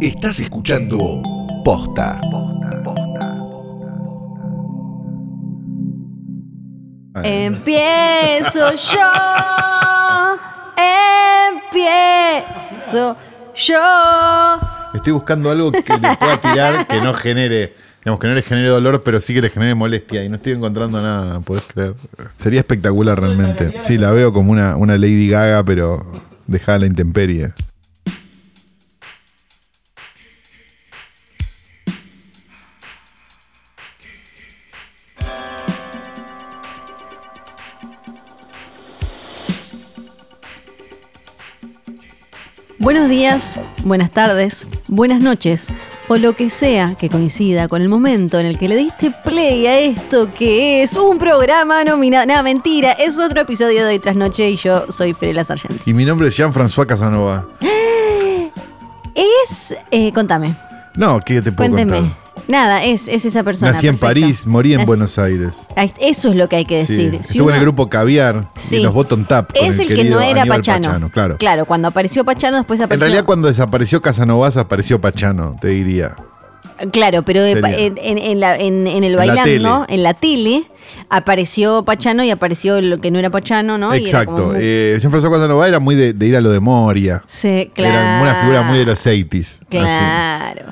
Estás escuchando Posta. Empiezo yo. Empiezo yo. Estoy buscando algo que le pueda tirar que no genere, digamos, que no le genere dolor, pero sí que le genere molestia. Y no estoy encontrando nada, ¿podés creer? Sería espectacular realmente. Sí, la veo como una, una Lady Gaga, pero dejada la intemperie. Buenos días, buenas tardes, buenas noches, o lo que sea que coincida con el momento en el que le diste play a esto que es un programa nominado. No, mentira, es otro episodio de Hoy Tras Noche y yo soy Frela Sargenti. Y mi nombre es Jean-François Casanova. Es. eh, contame, No, ¿qué te puedo cuénteme. contar? Nada, es, es esa persona. Nací en perfecto. París, morí en Nací- Buenos Aires. Eso es lo que hay que Sí. decir. Si Estuve en el grupo Caviar Sí. y los Bottom Tap. con Es el, que querido no era Aníbal Pachano. claro. Claro, cuando apareció Pachano, después En apareció. realidad, cuando desapareció Casanovas, apareció Pachano, te diría. Claro, pero de pa- Sería. en, en- en la- en- en el En la bailando, tele. en la tele, apareció Pachano y apareció lo que no era Pachano, ¿no? Y era Exacto. muy- Eh, Jean-François Casanova era muy de, de ir a lo de Moria. sí, claro. Era una figura muy de los 80s. así. Claro.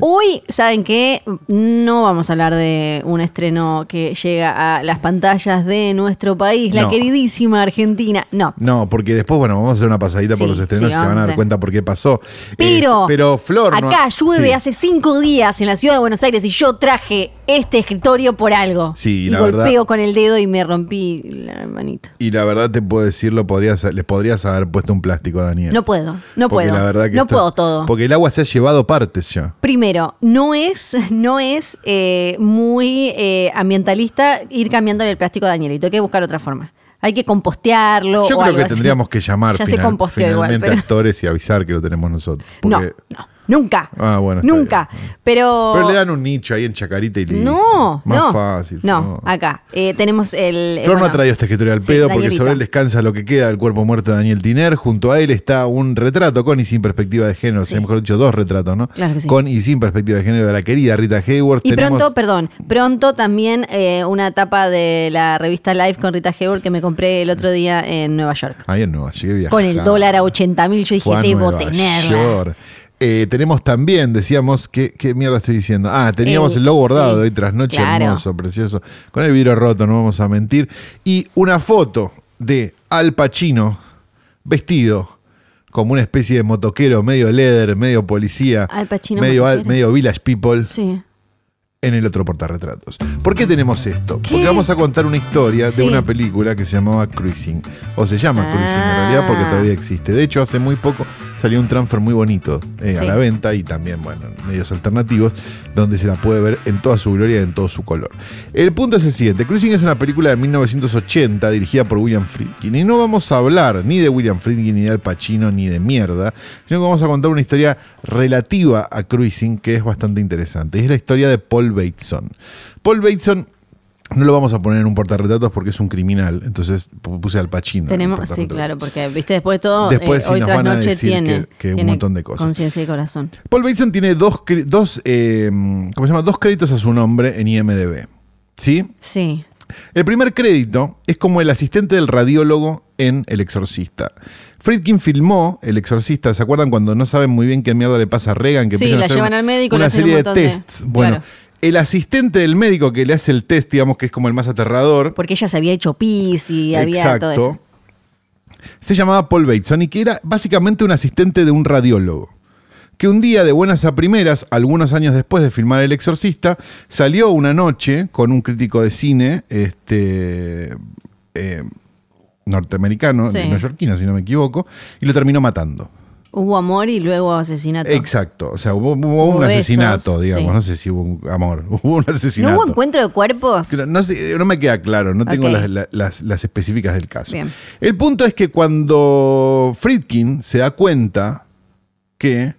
Hoy, ¿saben qué? No vamos a hablar de un estreno que llega a las pantallas de nuestro país, la No. queridísima Argentina. No. No, porque después, bueno, vamos a hacer una pasadita por Sí, los estrenos sí, y se van a a dar hacer. cuenta por qué pasó. Eh, Pero, pero Flor. no- acá llueve sí. hace cinco días en la ciudad de Buenos Aires y yo traje este escritorio por algo. Sí, y la golpeo verdad- con el dedo y me rompí la manito. Y la verdad te puedo decirlo, podrías, les podrías haber puesto un plástico a Daniel. No puedo, no Porque puedo. la verdad que no puedo todo. Porque el agua se ha llevado partes ya. Primero, no es, no es eh, muy eh, ambientalista ir cambiándole el plástico a Danielito. Hay que buscar otra forma. Hay que compostearlo. Yo o creo algo que así. tendríamos que llamar Ya se final- composteó igual, finalmente pero- actores y avisar que lo tenemos nosotros. No, no, nunca. Ah, bueno, Nunca. bien. Pero. Pero le dan un nicho ahí en Chacarita y listo. No, Más no. fácil. No, acá. Eh, tenemos el. eh, Flor no bueno, ha traído este escritorio al sí, pedo porque sobre él descansa lo que queda del cuerpo muerto de Daniel Tiner. Junto a él está un retrato con y sin perspectiva de género. O sea, Sí. mejor dicho, dos retratos, ¿no? Claro que sí. Con y sin perspectiva de género de la querida Rita Hayworth. Y Tenemos- pronto, perdón, pronto también eh, una tapa de la revista Live con Rita Hayworth que me compré el otro día en Nueva York. Ahí en Nueva llegué Con el dólar a 80 mil, yo dije, debo tenerla. York. Eh, tenemos también, decíamos, ¿qué, ¿qué mierda estoy diciendo? Ah, teníamos El- el, logo bordado sí, de hoy tras noche, claro. hermoso, precioso, con el vidrio roto, no vamos a mentir. Y una foto de Al Pacino vestido como una especie de motoquero, medio leather, medio policía, Al Pacino medio, al- medio village people, Sí. En el otro portarretratos. ¿Por qué tenemos esto? ¿Qué? Porque vamos a contar una historia Sí. de una película que se llamaba Cruising. O se llama Ah. Cruising en realidad porque todavía existe. De hecho, hace muy poco salió un transfer muy bonito eh, a la venta y también, bueno, en medios alternativos, donde se la puede ver en toda su gloria y en todo su color. El punto es el siguiente. Cruising es una película de 1980 dirigida por William Friedkin. Y no vamos a hablar ni de William Friedkin, ni de Al Pacino, ni de mierda, sino que vamos a contar una historia relativa a Cruising que es bastante interesante. Y es la historia de Paul Bateson. Paul Bateson no lo vamos a poner en un portarretratos porque es un criminal, entonces pu- puse al el Tenemos, sí, claro, porque viste, después de todo, Después eh, sí hoy nos tras van a noche decir tiene, que- que un tiene montón de cosas. Conciencia y corazón. Paul Bateson tiene dos, dos, eh, ¿cómo se llama? dos créditos a su nombre en IMDB. ¿Sí? Sí. El primer crédito es como el asistente del radiólogo en El Exorcista. Friedkin filmó El Exorcista, ¿se acuerdan cuando no saben muy bien qué mierda le pasa a Reagan? Que Sí, empiezan a la hacer llevan al médico, le Una un serie de tests. Bueno, claro. El asistente del médico que le hace el test, digamos que es como el más aterrador, Porque ella se había hecho pis y había todo eso. se llamaba Paul Bateson y que era básicamente un asistente de un radiólogo. Que un día, de buenas a primeras, algunos años después de filmar El Exorcista, salió una noche con un crítico de cine este, eh, norteamericano, Sí. neoyorquino, si no me equivoco, y lo terminó matando. Hubo amor y luego asesinato. Exacto, o sea, hubo, hubo Hubo un besos, asesinato, digamos, sí. no sé si hubo un amor, hubo un ¿No asesinato. hubo encuentro de cuerpos? No, sé, no me queda claro, no tengo las, la- las- las específicas del caso. Bien. El punto es que cuando Friedkin se da cuenta que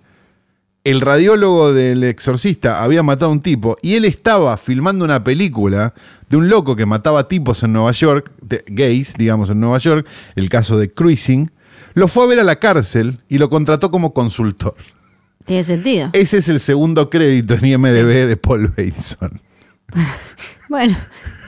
el radiólogo del exorcista había matado a un tipo y él estaba filmando una película de un loco que mataba tipos en Nueva York, de- gays, digamos, en Nueva York, el caso de Cruising, lo fue a ver a la cárcel y lo contrató como consultor. Tiene sentido. Ese es el segundo crédito en IMDB de Paul Bateson. Bueno,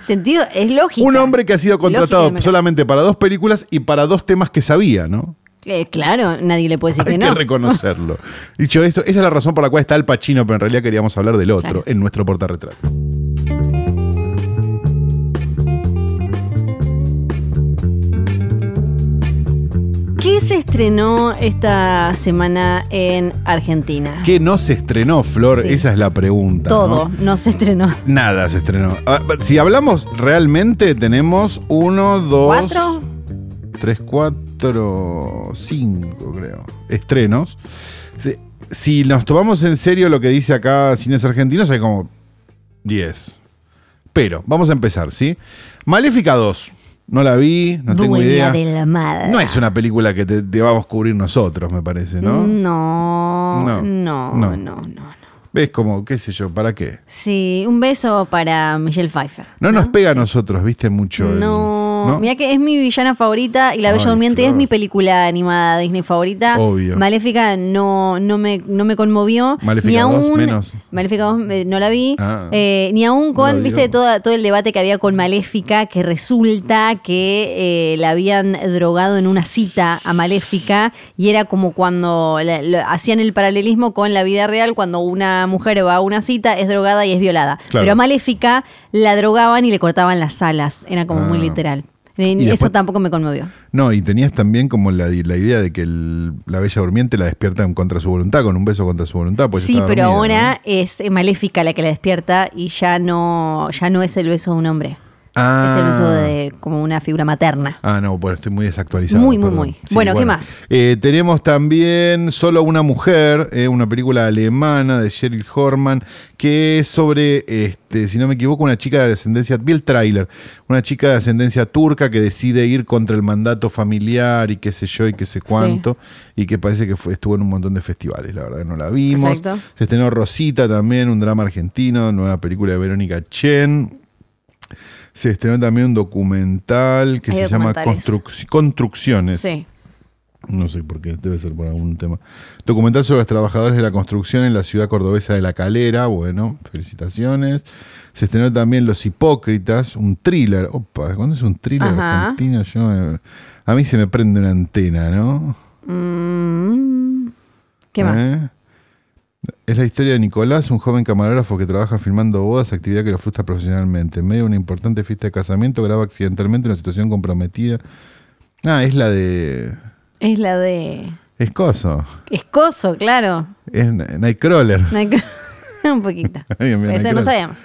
sentido es lógico. Un hombre que ha sido contratado Lógica, solamente para dos películas y para dos temas que sabía, ¿no? Eh, claro, nadie le puede decir Hay que que no. reconocerlo. Dicho esto, esa es la razón por la cual está el Pachino, pero en realidad queríamos hablar del otro Claro. en nuestro portarretrato. Se estrenó esta semana en Argentina? ¿Qué no se estrenó, Flor? Sí. Esa es la pregunta. ¿no? Todo, no se estrenó. Nada se estrenó. Ah, si hablamos realmente, tenemos uno, dos, ¿Cuatro? tres, cuatro, cinco, creo. Estrenos. Si, nos tomamos en serio lo que dice acá Cines Argentinos, hay como 10. Pero, vamos a empezar, ¿sí? Maléfica 2. No la vi, no tengo idea. de la madre. No es una película que te, te vamos a cubrir nosotros, me parece, ¿no? No, No, no, no. no, no, no. ¿Ves como, qué sé yo, para qué? Sí, un beso para Michelle Pfeiffer. No, nos pega a nosotros, viste, mucho. el- No, ¿no? mira que es mi villana favorita y La Bella Ay, Durmiente es mi película animada Disney favorita. Obvio. Maléfica no, no, me, no me conmovió. Maléfica ni 2 aún, menos. Maléfica 2 eh, no la vi. Ah. Eh, ni aún con, viste, todo, todo el debate que había con Maléfica, que resulta que eh, la habían drogado en una cita a Maléfica y era como cuando la- hacían el paralelismo con la vida real, cuando una mujer va a una cita, es drogada y es violada. Claro. Pero a Maléfica la drogaban y le cortaban las alas. Era como muy Ah. literal. Y Eso después- tampoco me conmovió. No, y tenías también como la, la idea de que el- la Bella Durmiente la despiertan contra su voluntad, con un beso contra su voluntad. pues sí, pero dormida, ahora es Maléfica la que la despierta y ya no, ya no es el beso de un hombre. Ah. Es el beso de como una figura materna. Ah, no, bueno, estoy muy desactualizado. Muy, muy, perdón. muy. Bueno, ¿qué más? Eh, tenemos también Solo una mujer, eh, una película alemana de Cheryl Horman, que es sobre, este, si no me equivoco, una chica de ascendencia, vi el tráiler, una chica de ascendencia turca que decide ir contra el mandato familiar y qué sé yo y qué sé cuánto, y que parece que fue, estuvo en un montón de festivales, la verdad no la vimos. Perfecto. Se estrenó Rosita también, un drama argentino, nueva película de Verónica Chen. Se estrenó también un documental que Hay se llama. Construc- Construcciones. Sí. No sé por qué, debe ser por algún tema. Documental sobre los trabajadores de la construcción en la ciudad cordobesa de La Calera. Bueno, felicitaciones. Se estrenó también Los Hipócritas, un thriller. Opa, ¿cuándo es un thriller Ajá. argentino? Yo, a mí se me prende una antena, ¿no? Mm, ¿Qué más? ¿Eh? Es la historia de Nicolás, un joven camarógrafo que trabaja filmando bodas, actividad que lo frustra profesionalmente. En medio de una importante fiesta de casamiento, graba accidentalmente una situación comprometida. Ah, es la de. Es la de Es coso. Escoso, claro. Es Nightcrawler. Que- un poquito. Bien, Nightcrawler. no sabíamos.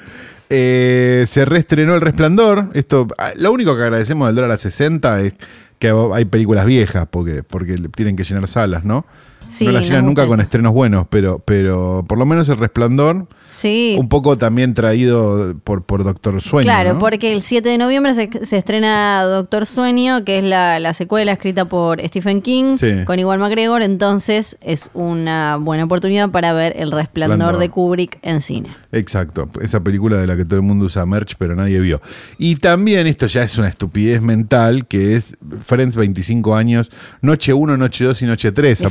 Eh, se reestrenó El Resplandor. Esto, ah, lo único que agradecemos del dólar a 60 es que hay películas viejas porque, porque tienen que llenar salas, ¿no? Sí, no nos llenan nunca con estrenos buenos, pero, pero por lo menos El Resplandor, Sí. un poco también traído por, por Doctor Sueño. Claro, ¿no? porque el 7 de noviembre se, se estrena Doctor Sueño, que es la, la secuela escrita por Stephen King Sí. con Igual McGregor, entonces es una buena oportunidad para ver El Resplandor de Kubrick en cine. Exacto, esa película de la que todo el mundo usa merch, pero nadie vio. Y también esto ya es una estupidez mental, que es Friends 25 años, noche 1, noche 2 y noche 3,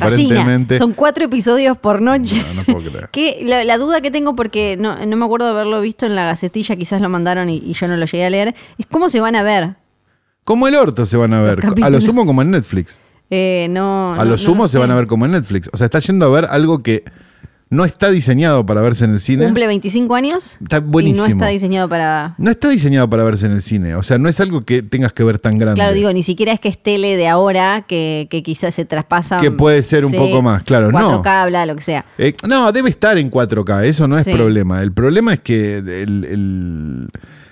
Me Son cuatro episodios por noche. No, no puedo creer. Que la, la duda que tengo, porque no, no me acuerdo de haberlo visto en la gacetilla, quizás lo mandaron y, y yo no lo llegué a leer, es cómo se van a ver. Como el orto se van a ver. A lo sumo como en Netflix. Eh, no, A no- lo sumo se sé. van a ver como en Netflix. O sea, está yendo a ver algo que no está diseñado para verse en el cine. Cumple 25 años Está buenísimo. y no está diseñado para... No está diseñado para verse en el cine. O sea, no es algo que tengas que ver tan grande. Claro, digo, ni siquiera es que es tele de ahora, que, que quizás se traspasa... Que puede ser un poco más, claro, no. 4K, bla, lo que sea. Eh, no, debe estar en 4K, eso no es Sí. problema. El problema es que el- el-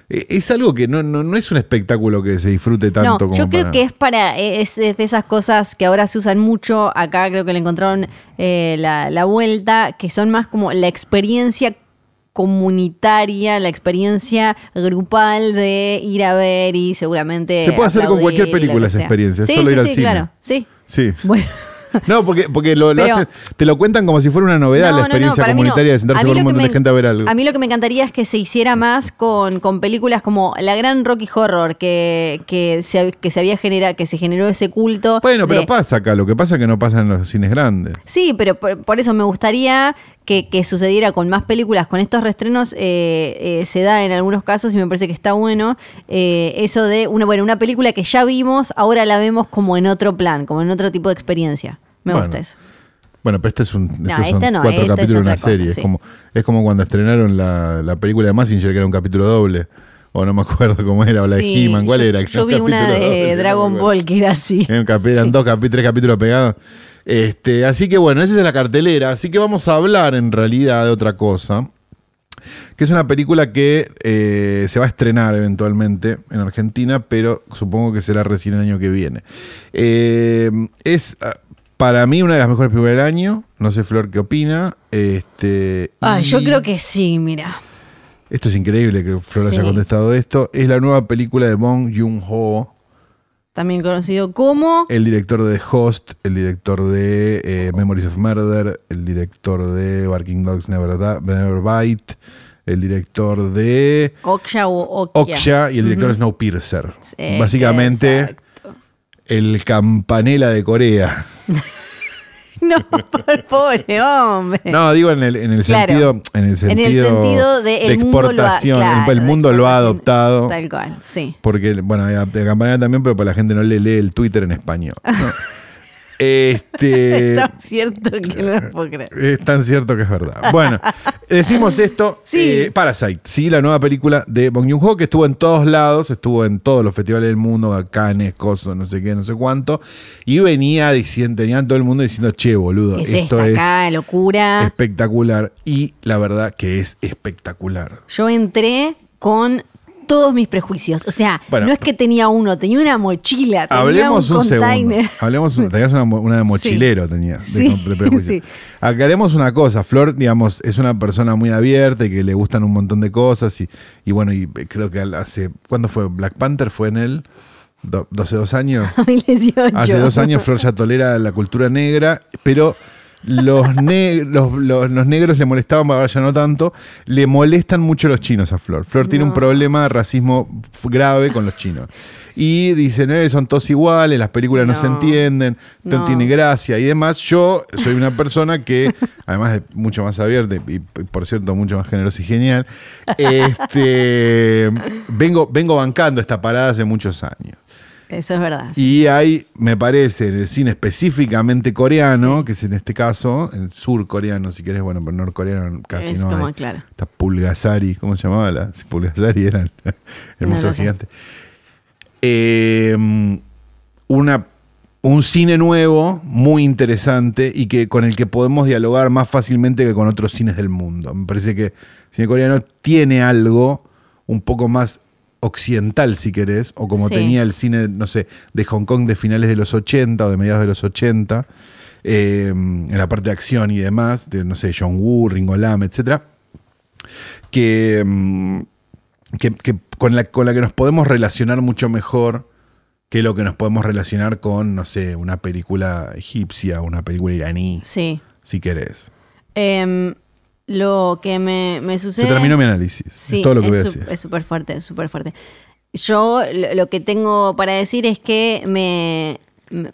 es algo que no, no, no es un espectáculo que se disfrute tanto no, como yo creo para- que es para, es, es de esas cosas que ahora se usan mucho, acá creo que le encontraron eh, la, la vuelta, que son más como la experiencia comunitaria, la experiencia grupal de ir a ver y seguramente... Se puede hacer con cualquier película esa experiencia, Sí, solo sí, ir al sí, cine. claro, sí. Sí. Bueno, No, porque, porque lo, lo Pero- hacen- te lo cuentan como si fuera una novedad No, la no, experiencia no. comunitaria de sentarse con un montón de me- gente a ver algo. A mí lo que me encantaría es que se hiciera más con, con películas como la gran Rocky Horror, que, que, se, que se había generado, que se generó ese culto. bueno, pero de- pasa acá, lo que pasa es que no pasa en los cines grandes. Sí, pero por, por eso me gustaría que, que sucediera con más películas, con estos restrenos eh, eh, se da en algunos casos y me parece que está bueno eh, eso de una, bueno, una película que ya vimos, ahora la vemos como en otro plan, como en otro tipo de experiencia. Me Bueno, gusta eso. Bueno, pero este es un, No, estos son este no, cuatro este es capítulos de una cosa, serie. sí. Es, como, es como cuando estrenaron la, la película de Massinger, que era un capítulo doble. O no me acuerdo cómo era, o la de He-Man, ¿cuál yo- era? Yo vi una doble, de no Dragon. Ball que era así. Eran, eran Sí. dos tres capítulos pegados. Este, así que bueno, esa es la cartelera. Así que vamos a hablar en realidad de otra cosa. Que es una película que eh, se va a estrenar eventualmente en Argentina, pero supongo que será recién el año que viene. Eh, es ah, para mí una de las mejores películas del año. No sé, Flor, qué opina. Este, Ah, y- yo creo que sí, mira. Esto es increíble que Flor haya Sí. contestado esto. Es la nueva película de Bong Joon-ho También conocido como... el director de Host, el director de eh, Memories of Murder, el director de Barking Dogs Never, Da- Never Bite, el director de Oksha o Okja. Okja y el director de Snowpiercer. Eh, Básicamente exacto. El campanela de Corea. No, por pobre hombre. No, digo en el, en el Claro. sentido en el en el sentido, de, el mundo lo ha- exportación. El- mundo lo ha adoptado. Tal cual, sí. Porque, bueno, de campanela también, pero pues la gente no le lee el Twitter en español. ¿no? este. Es tan cierto que no lo puedo creer. Es tan cierto que es verdad. Bueno, decimos esto. Sí. eh, Parasite, sí, la nueva película de Bong Joon-ho, que estuvo en todos lados, estuvo en todos los festivales del mundo, Cannes, Coso, no sé qué, no sé cuánto, y venía diciendo, tenían todo el mundo diciendo, che, boludo, Es esto esta es acá, locura. espectacular. Y la verdad que es espectacular. Yo entré con todos mis prejuicios. O sea, Bueno. no es que tenía uno, tenía una mochila. Tenía Hablemos un, segundo. container. Hablemos, un- tenías una, de mochilero, de, Sí, de prejuicio. sí. Aclaremos una cosa, Flor, digamos, es una persona muy abierta y que le gustan un montón de cosas y, y bueno, y creo que hace, ¿cuándo fue? Black Panther fue en él, Do- 12, dos años. 2018. Hace dos años Flor ya tolera la cultura negra, pero los, ne- los, los- los negros le molestaban, ahora ya no tanto, le molestan mucho los chinos a Flor. Flor tiene un problema de racismo grave con los chinos. Y dicen, eh, son todos iguales, las películas no, se entienden, no. No. tiene gracia y demás. Yo soy una persona que, además de mucho más abierta y, y, por cierto mucho más generosa y genial, este, vengo, vengo bancando esta parada hace muchos años. Eso es verdad. Y hay, me parece, en el cine específicamente coreano, que es en este caso, el surcoreano, si querés, bueno, pero norcoreano casi Es no como, hay. claro. Está Pulgasari, ¿cómo se llamaba? La, sí, Pulgasari era el, el No monstruo sé. gigante. Eh, una, un cine nuevo, muy interesante, y que con el que podemos dialogar más fácilmente que con otros cines del mundo. Me parece que el cine coreano tiene algo un poco más occidental, si querés, o como Sí. tenía el cine, no sé, de Hong Kong de finales de los 80 o de mediados de los 80, eh, en la parte de acción y demás, de, no sé, John Woo, Ringo Lam, etcétera, que, mm, que, que con, la, con la que nos podemos relacionar mucho mejor que lo que nos podemos relacionar con, no sé, una película egipcia, una película iraní, Sí. si querés. Em, lo que me, me sucede. Se terminó mi análisis. Sí, es todo lo que voy a decir. Es súper fuerte, es súper fuerte. Yo lo, que tengo para decir es que me,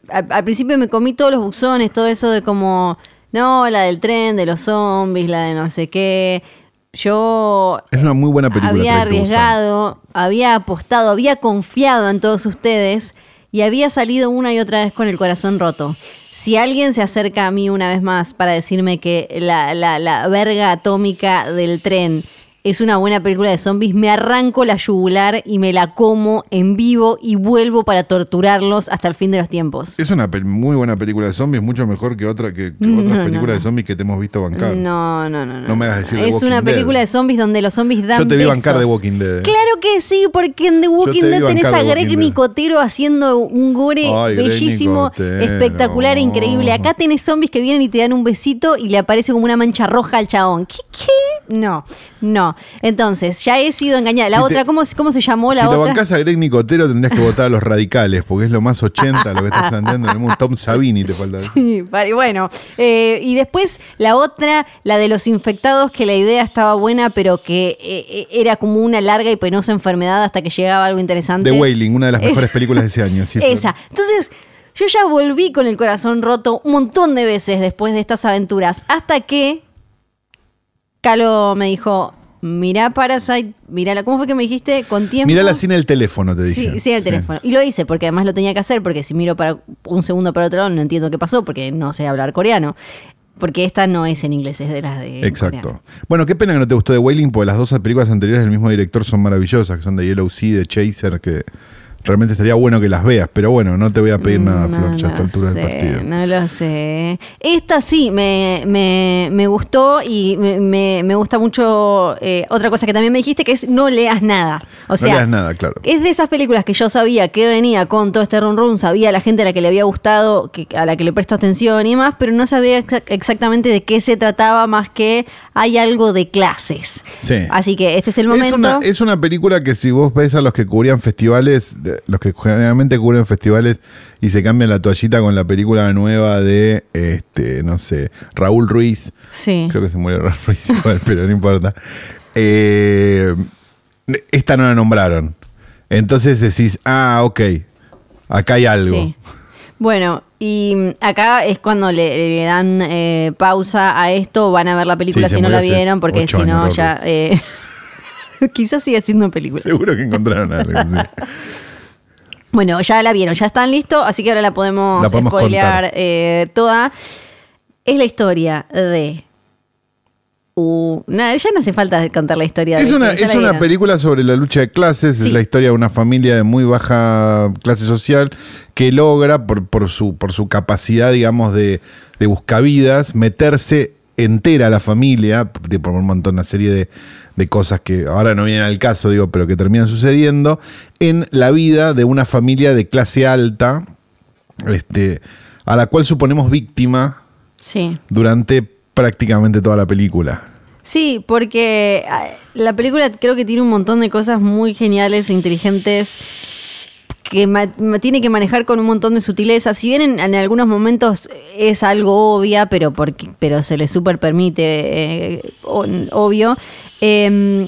al, al principio me comí todos los buzones, todo eso de como, no, la del tren, de los zombies, la de no sé qué. Yo Es una muy buena película. había arriesgado, había apostado, había confiado en todos ustedes y había salido una y otra vez con el corazón roto. Si alguien se acerca a mí una vez más para decirme que la, la, la verga atómica del tren es una buena película de zombies, me arranco la yugular y me la como en vivo y vuelvo para torturarlos hasta el fin de los tiempos. Es una muy buena película de zombies, mucho mejor que, otra, que, que No, otras no, películas no. de zombies que te hemos visto bancar. No, no, no, no. No me hagas decir Es una película Dead. de zombies donde los zombies dan Yo te vi bancar besos. The Walking Dead. Claro que sí, porque en The Walking te Dead tenés bancar a Greg Dead. Nicotero haciendo un gore Ay, bellísimo, Nicotero. espectacular, e increíble. Acá tenés zombies que vienen y te dan un besito y le aparece como una mancha roja al chabón. ¿Qué? qué? No, no. Entonces, ya he sido engañada. La Si te- otra, ¿cómo, ¿cómo se llamó la si otra? bancás a Greg Nicotero tendrías que votar a los radicales, porque es lo más 80 lo que estás planteando en el mundo. Tom Savini te falta. Sí, pare- bueno, eh, y después la otra, la de los infectados, que la idea estaba buena, pero que eh, eh, era como una larga y penosa enfermedad hasta que llegaba algo interesante. The Wailing, una de las Esa. mejores películas de ese año. sí. Esa. Entonces, yo ya volví con el corazón roto un montón de veces después de estas aventuras, hasta que Calo me dijo, mirá Parasite, mirá, ¿cómo fue que me dijiste? Con tiempo. Mirala sin el teléfono, te dije. Sí, sin el teléfono. Y lo hice porque además lo tenía que hacer, porque si miro para un segundo para otro lado no entiendo qué pasó, porque no sé hablar coreano. Porque esta no es en inglés, es de las de. Exacto. coreano. Bueno, qué pena que no te gustó The Wailing, porque las dos películas anteriores del mismo director son maravillosas, que son de Yellow Sea, de Chaser, que realmente estaría bueno que las veas. Pero bueno, no te voy a pedir nada, No Flor, ya a esta altura sé, del partido. No lo sé. Esta sí me, me, me gustó y me, me- gusta mucho. eh, otra cosa que también me dijiste que es no leas nada. O no sea, leas nada, claro. Es de esas películas que yo sabía que venía con todo este run run, sabía la gente a la que le había gustado, que, a la que le presto atención y más, pero no sabía exa- exactamente de qué se trataba más que hay algo de clases. Sí. Así que este es el Es momento. una, es una película que si vos ves a los que cubrían festivales, los que generalmente cubren festivales y se cambian la toallita con la película nueva de, este, no sé, Raúl Ruiz, Sí. creo que se murió Raúl Ruiz igual, pero no importa. Eh, esta no la nombraron. Entonces decís, ah, ok, acá hay algo. Sí. Bueno, y mm, acá es cuando le, le dan eh, pausa a esto, van a ver la película Sí, si no la vieron, porque si no ya... eh, quizás siga siendo película. Seguro que encontraron algo. sí. Bueno, ya la vieron, ya están listos, así que ahora la podemos, La podemos spoilear eh, toda. Es la historia de... nada, ya no hace falta contar la historia Es de una, es una película sobre la lucha de clases, Sí. es la historia de una familia de muy baja clase social que logra, por, por, su, por su capacidad, digamos, de, de buscavidas, meterse entera a la familia, de- por un montón, una serie de, de cosas que ahora no vienen al caso, digo, pero que terminan sucediendo, en la vida de una familia de clase alta, este, a la cual suponemos víctima Sí. durante prácticamente toda la película. Sí, porque ah, la película creo que tiene un montón de cosas muy geniales e inteligentes que tiene que manejar con un montón de sutileza. Si bien en, algunos momentos es algo obvia, pero porque, pero se le súper permite, eh, obvio. em,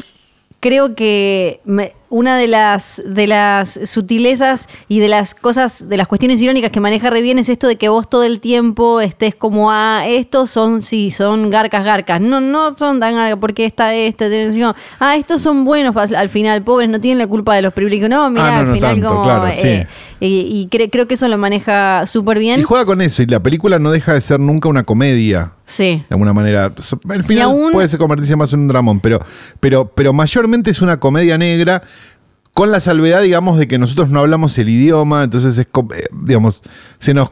creo que me- una de las, de las sutilezas y de las cosas, de las cuestiones irónicas que maneja re bien es esto de que vos todo el tiempo estés como, ah, estos son, sí, son garcas, garcas. No, no son tan garcas porque está este, tenés- ah, estos son buenos al, al final, pobres, no tienen la culpa de los privilegios. No, mira, Ah, no, al no final tanto, como... claro, sí. eh, y y cre- creo que eso lo maneja súper bien. Y juega con eso, y la película no deja de ser nunca una comedia. Sí. De alguna manera. Al Y final aún- puede ser convertirse más en un dramón, pero, pero, pero mayormente es una comedia negra, con la salvedad, digamos, de que nosotros no hablamos el idioma, entonces es, eh, digamos, se nos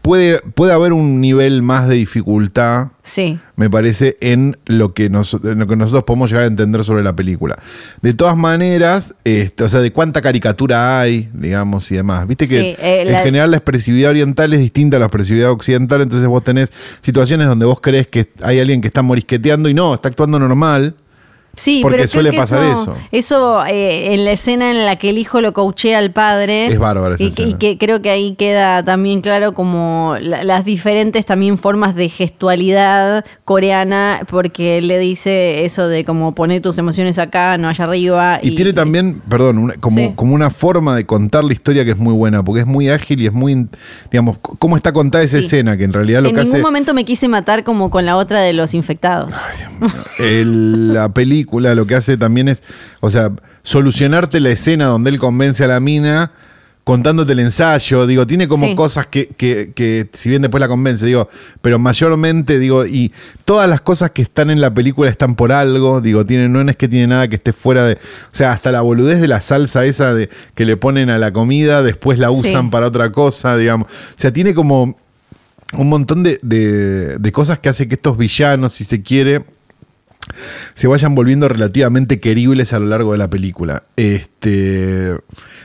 puede, puede haber un nivel más de dificultad Sí. me parece, en lo, que nos- en lo que nosotros podemos llegar a entender sobre la película. De todas maneras, este, o sea, de cuánta caricatura hay, digamos, y demás. Viste que Sí, eh, en la- general la expresividad oriental es distinta a la expresividad occidental, entonces vos tenés situaciones donde vos crees que hay alguien que está morisqueteando y no, está actuando normal. Sí, Porque pero suele pasar eso. eso. Eso eh, en la escena en la que el hijo lo coachea al padre. Es bárbara esa y, que- y escena. que creo que ahí queda también claro como la- las diferentes también formas de gestualidad coreana, porque le dice eso de como poner tus emociones acá, no allá arriba. Y, tiene también, perdón, una- como, Sí. como una forma de contar la historia que es muy buena, porque es muy ágil y es muy, digamos, cómo está contada esa Sí. escena, que en realidad lo En que ningún hace... momento me quise matar como con la otra de los infectados. El- la película lo que hace también es, o sea, solucionarte la escena donde él convence a la mina contándote el ensayo, digo, tiene como Sí. cosas que, que- que, si bien después la convence, digo, pero mayormente, digo, y todas las cosas que están en la película están por algo, digo, tiene, no es que tiene nada que esté fuera de, o sea, hasta la boludez de la salsa esa de que le ponen a la comida, después la usan Sí. para otra cosa, digamos, o sea, tiene como un montón de, de- de cosas que hace que estos villanos, si se quiere, se vayan volviendo relativamente queribles a lo largo de la película. Este,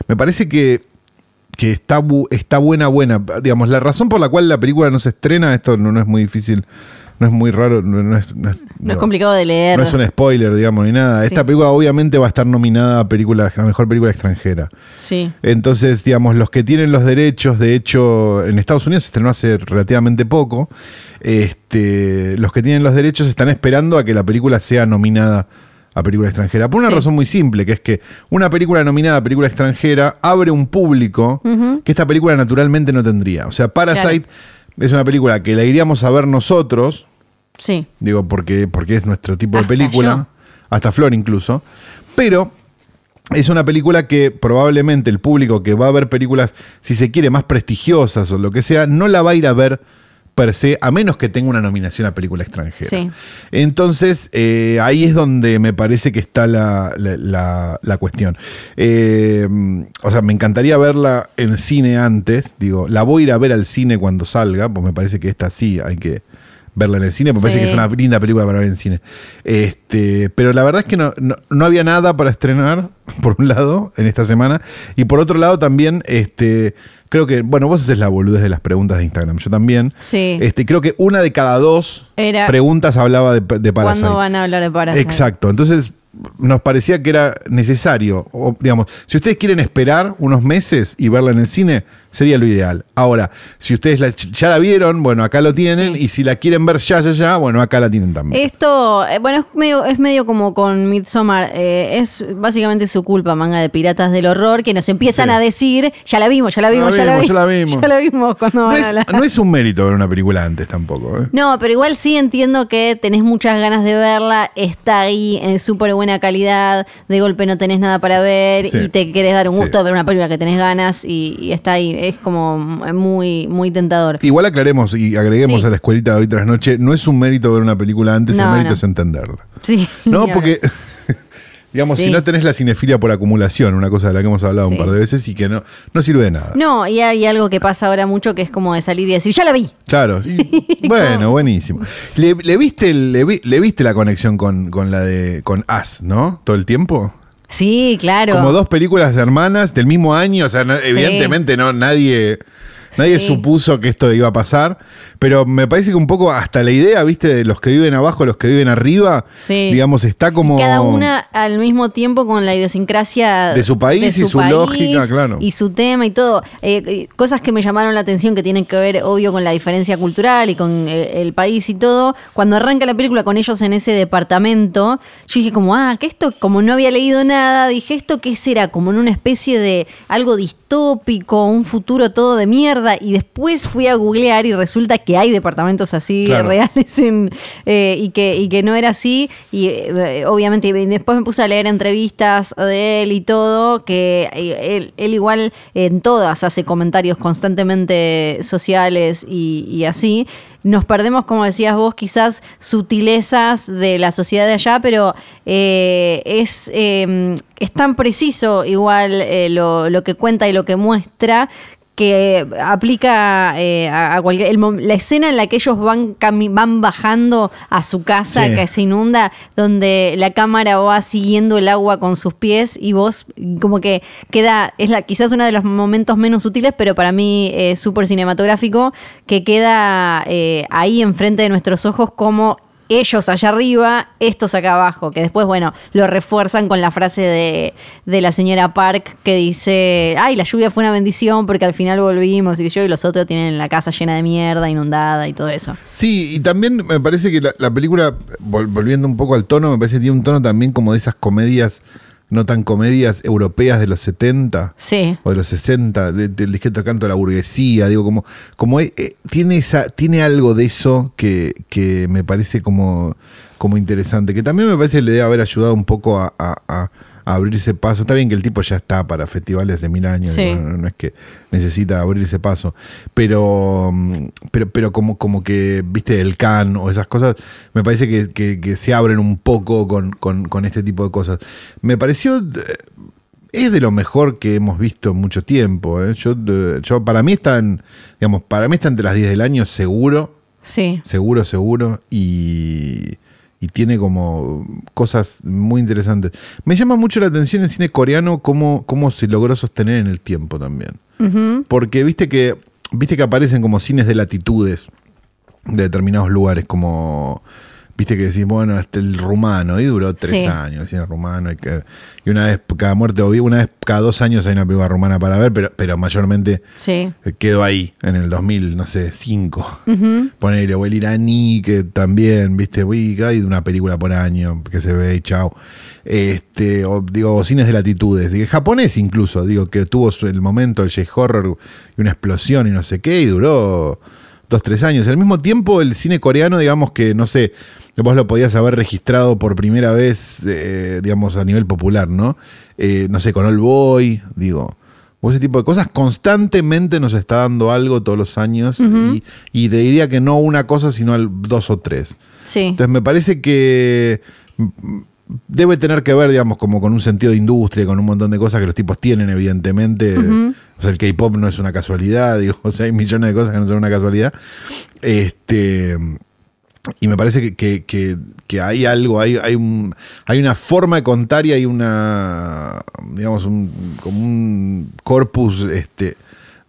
me parece que que está, bu- está buena, buena. Digamos, la razón por la cual la película no se estrena, esto no, no es muy difícil, no es muy raro, no, no es, no es- No es no- complicado de leer. no es un spoiler, digamos, ni nada. Sí. Esta película obviamente va a estar nominada a, película, a mejor película extranjera. Sí. Entonces, digamos, los que tienen los derechos, de hecho, en Estados Unidos se estrenó hace relativamente poco. Este, los que tienen los derechos están esperando a que la película sea nominada a película extranjera. Por una Sí. razón muy simple, que es que una película nominada a película extranjera abre un público que esta película naturalmente no tendría. O sea, Parasite es una película que la iríamos a ver nosotros, Sí. digo, porque, porque es nuestro tipo de película, yo. hasta Flor incluso, pero es una película que probablemente el público que va a ver películas, si se quiere, más prestigiosas o lo que sea, no la va a ir a ver per se, a menos que tenga una nominación a película extranjera. Sí. Entonces, eh, ahí es donde me parece que está la, la- la- la cuestión. Eh, o sea, me encantaría verla en cine antes. Digo, la voy a ir a ver al cine cuando salga, pues me parece que esta sí hay que verla en el cine, me parece Sí. que es una linda película para ver en cine. Este, pero la verdad es que no, no- no había nada para estrenar, por un lado, en esta semana. Y por otro lado, también, este, creo que, bueno, vos haces la boludez de las preguntas de Instagram, yo también. Sí. Este, creo que una de cada dos Era- preguntas hablaba de, de Parasite. ¿Cuándo van a hablar de Parasite? Exacto. Entonces, nos parecía que era necesario. O, digamos, si ustedes quieren esperar unos meses y verla en el cine, sería lo ideal. Ahora, si ustedes la- ya la vieron, bueno, acá lo tienen. Sí. Y si la quieren ver ya, ya, ya, bueno, acá la tienen también. Esto, eh, bueno, es medio, es medio como con Midsommar. eh, es básicamente su culpa, manga de piratas del horror, que nos empiezan Sí. a decir, ya la vimos, ya la vimos, ya la vimos. ya la vimos. Ya la vimos cuando no, van a es, hablar. no es un mérito ver una película antes tampoco. ¿eh? No, pero igual sí entiendo que tenés muchas ganas de verla, está ahí en súper buena calidad, de golpe no tenés nada para ver Sí. y te querés dar un Sí. gusto de ver una película que tenés ganas y, y está ahí, es como muy, muy tentador. Igual aclaremos y agreguemos Sí. a la escuelita de hoy tras noche, no es un mérito ver una película antes, el mérito no. es entenderla. Sí, No, porque. Digamos, Sí. si no tenés la cinefilia por acumulación, una cosa de la que hemos hablado Sí. un par de veces y que no, no sirve de nada. No, y hay algo que pasa ahora mucho que es como de salir y decir, ya la vi. Claro. y- bueno, buenísimo. ¿Le, le viste le, vi- le viste la conexión con, con la de con As, ¿no? Todo el tiempo. Sí, claro. Como dos películas de hermanas del mismo año, o sea, no- evidentemente no nadie nadie Sí. supuso que esto iba a pasar, pero me parece que un poco hasta la idea, ¿viste? De los que viven abajo, los que viven arriba, Sí. digamos, está como Cada una al mismo tiempo con la idiosincrasia De su país y su lógica, claro. Y su tema y todo. Eh, eh, cosas que me llamaron la atención que tienen que ver, obvio, con la diferencia cultural y con eh, el país y todo. Cuando arranca la película con ellos en ese departamento, yo dije como, ah, que esto, como no había leído nada, dije, ¿esto qué será? Como en una especie de algo distópico, un futuro todo de mierda. Y después fui a googlear y resulta que hay departamentos así Claro. reales en, eh, y, que, y que no era así. Y eh, obviamente, después me puse a leer entrevistas de él y todo, que eh, él, él igual en todas hace comentarios constantemente sociales y, y así. Nos perdemos, como decías vos, quizás sutilezas de la sociedad de allá, pero eh, es, eh, es tan preciso igual eh, lo, lo que cuenta y lo que muestra que aplica eh, a, a cualquier el la escena en la que ellos van van bajando a su casa Sí. que se inunda donde la cámara va siguiendo el agua con sus pies y vos como que queda es la quizás uno de los momentos menos útiles pero para mí es súper cinematográfico que queda eh, ahí enfrente de nuestros ojos como ellos allá arriba, estos acá abajo, que después, bueno, lo refuerzan con la frase de, de la señora Park que dice, ay, la lluvia fue una bendición porque al final volvimos y yo y los otros tienen la casa llena de mierda, inundada y todo eso. Sí, y también me parece que la, la película, vol- volviendo un poco al tono, me parece que tiene un tono también como de esas comedias, no tan comedias europeas de los 70 Sí. o de los 60, de- del discreto canto de la burguesía, digo, como, como eh, eh, tiene esa, tiene algo de eso que, que me parece como, como interesante, que también me parece que le debe haber ayudado un poco a, a- a- a abrirse paso. Está bien que el tipo ya está para festivales de mil años, Sí. no es que necesita abrirse paso, pero, mm, pero, pero como, como que, viste, el can o esas cosas, me parece que, que- que se abren un poco con, con- con este tipo de cosas. Me pareció... eh, es de lo mejor que hemos visto en mucho tiempo. ¿eh? Yo, yo, para mí están, digamos, para mí está entre las 10 del año, seguro, Sí. seguro, seguro. Y, y tiene como cosas muy interesantes. Me llama mucho la atención el cine coreano cómo, cómo se logró sostener en el tiempo también. Porque viste que, viste que aparecen como cines de latitudes de determinados lugares, como viste que decís, bueno, este el rumano, y duró tres Sí. años el cine rumano, y, que, y una vez cada muerte o vivo, una vez cada dos años hay una película rumana para ver, pero, pero mayormente Sí. eh, quedó ahí, en el 2000, no sé, 5. Ponerle, o el iraní, que también, viste, uy, hay una película por año que se ve y chao. Este, o digo, cines de latitudes, digo, japonés incluso, digo, que tuvo el momento del J-horror y una explosión y no sé qué, y duró dos, tres años. Al mismo tiempo, el cine coreano, digamos que, no sé, vos lo podías haber registrado por primera vez, eh, digamos, a nivel popular, ¿no? Eh, no sé, con All Boy, digo. O ese tipo de cosas, constantemente nos está dando algo todos los años y, y te diría que no una cosa, sino dos o tres. Sí. Entonces me parece que debe tener que ver, digamos, como con un sentido de industria, con un montón de cosas que los tipos tienen, evidentemente. O sea, el K-pop no es una casualidad, digo, o sea, hay millones de cosas que no son una casualidad. Este. Y me parece que, que- que- que hay algo, hay, hay, un, hay una forma de contar y hay una, digamos, un, como un corpus este,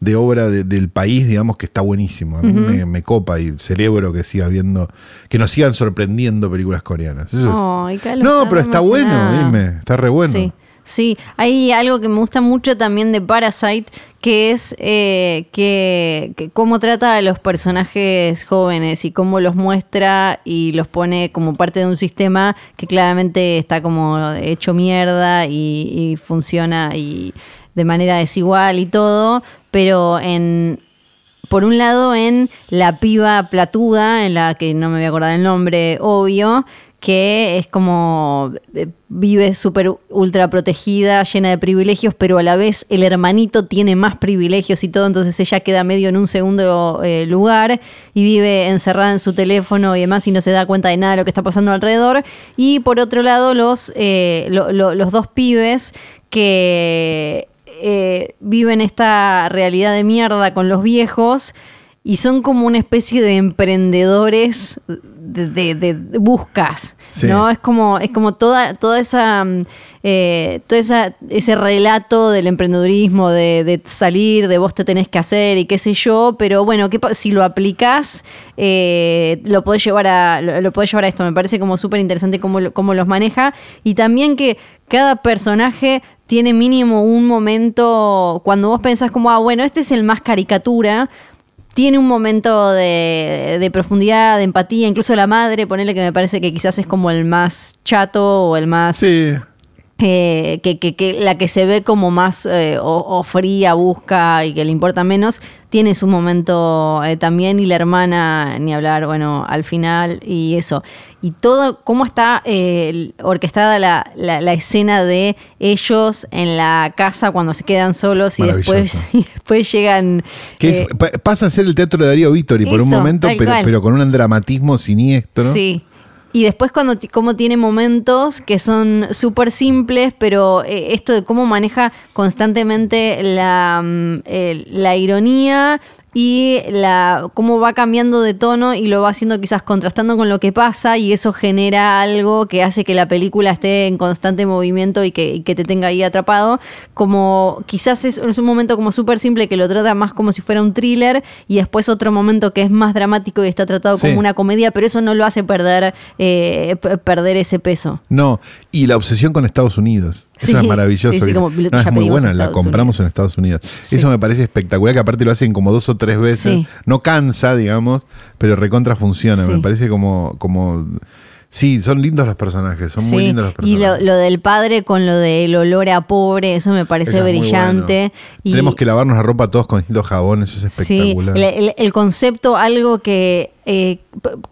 de obra de- del país, digamos, que está buenísimo. A mí me, me copa y celebro que siga viendo, que nos sigan sorprendiendo películas coreanas. Eso es- Ay, Carlos, no, pero está bueno, dime, está re bueno. Sí, sí. Hay algo que me gusta mucho también de Parasite, que es eh, que, que cómo trata a los personajes jóvenes y cómo los muestra y los pone como parte de un sistema que claramente está como hecho mierda y, y funciona y de manera desigual y todo, pero en por un lado en la piba platuda, en la que no me voy a acordar el nombre, obvio, que es como eh, vive súper ultra protegida, llena de privilegios, pero a la vez el hermanito tiene más privilegios y todo, entonces ella queda medio en un segundo eh, lugar y vive encerrada en su teléfono y demás y no se da cuenta de nada de lo que está pasando alrededor. Y por otro lado, los, eh, lo- lo- los dos pibes que eh, viven esta realidad de mierda con los viejos y son como una especie de emprendedores de, de- de buscas, Sí. ¿no? Es como, es como toda, toda esa, mm, eh, esa, ese relato del emprendedurismo, de, salir, de vos te tenés que hacer y qué sé yo, pero bueno, ¿qué si lo aplicás, eh, lo podés llevar a, lo, lo podés llevar a esto. Me parece como súper interesante cómo, cómo los maneja. Y también que cada personaje tiene mínimo un momento, cuando vos pensás como, ah, bueno, este es el más caricatura, tiene un momento de, de profundidad, de empatía, incluso la madre, ponerle que me parece que quizás es como el más chato o el más... Sí, eh, que, que- que la que se ve como más eh, o, o fría, busca y que le importa menos, tiene su momento eh, también y la hermana, ni hablar, bueno, al final y eso. Y todo, cómo está eh, orquestada la, la- la escena de ellos en la casa cuando se quedan solos y después, Maravilloso. y después llegan... que es- pa- pasa a ser el teatro de Darío Vittori por un momento, pero, pero con un dramatismo siniestro. Sí. Y después cuando cómo tiene momentos que son súper simples, pero eh, esto de cómo maneja constantemente la, mm, el- la ironía y la cómo va cambiando de tono y lo va haciendo quizás contrastando con lo que pasa y eso genera algo que hace que la película esté en constante movimiento y que, y que te tenga ahí atrapado. Como quizás es, es un momento como súper simple que lo trata más como si fuera un thriller y después otro momento que es más dramático y está tratado Sí. como una comedia, pero eso no lo hace perder, eh, perder ese peso. No, y la obsesión con Estados Unidos. Sí, Eso es maravilloso. sí, sí, como no, es muy buena, en la compramos en Estados Unidos. Sí. Eso me parece espectacular, que aparte lo hacen como dos o tres veces. Sí. No cansa, digamos, pero recontra funciona. Sí. Me parece como, como. Sí, son lindos los personajes, son muy Sí, lindos los y personajes. lo, lo del padre con lo del olor a pobre, eso me parece Eso es muy brillante. bueno. Y, Tenemos que lavarnos la ropa todos con distintos jabones, eso es Sí, espectacular. el, el- el concepto, algo que. Eh,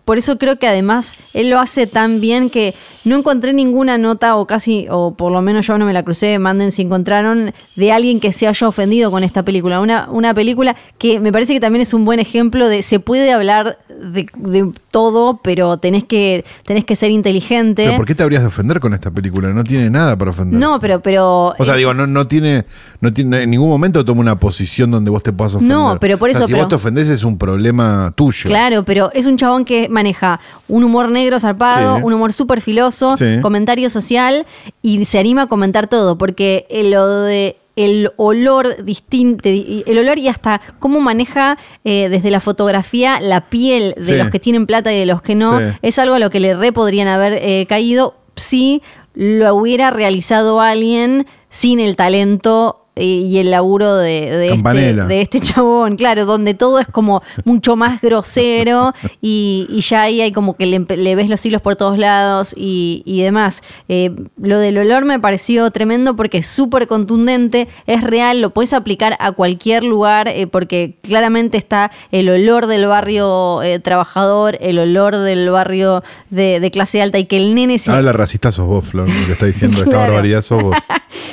por eso creo que además él lo hace tan bien que no encontré ninguna nota, o casi, o por lo menos yo no me la crucé, manden si encontraron, de alguien que se haya ofendido con esta película. Una, una película que me parece que también es un buen ejemplo de se puede hablar de, de todo, pero tenés que, tenés que ser inteligente. ¿Pero por qué te habrías de ofender con esta película? No tiene nada para ofender. No, pero, pero. O sea, eh, digo, no, no tiene, no tiene en ningún momento toma una posición donde vos te puedas ofender. No, pero por O sea, eso, si pero- vos te ofendés es un problema tuyo. Claro, pero Pero es un chabón que maneja un humor negro zarpado, Sí. un humor súper filoso, Sí. comentario social y se anima a comentar todo, porque lo de el olor distinto, el olor y hasta cómo maneja eh, desde la fotografía la piel de Sí. los que tienen plata y de los que no, es algo a lo que le re podrían haber eh, caído si lo hubiera realizado alguien sin el talento y el laburo de, de este, de este chabón, claro, donde todo es como mucho más grosero y, y ya ahí hay como que le, ves los hilos por todos lados y, y demás. Eh, lo del olor me pareció tremendo porque es súper contundente, es real, lo puedes aplicar a cualquier lugar eh, porque claramente está el olor del barrio eh, trabajador, el olor del barrio de, de clase alta y que el nene se Ahora la racista sos vos, Flor, lo que está diciendo esta Claro. barbaridad sos vos.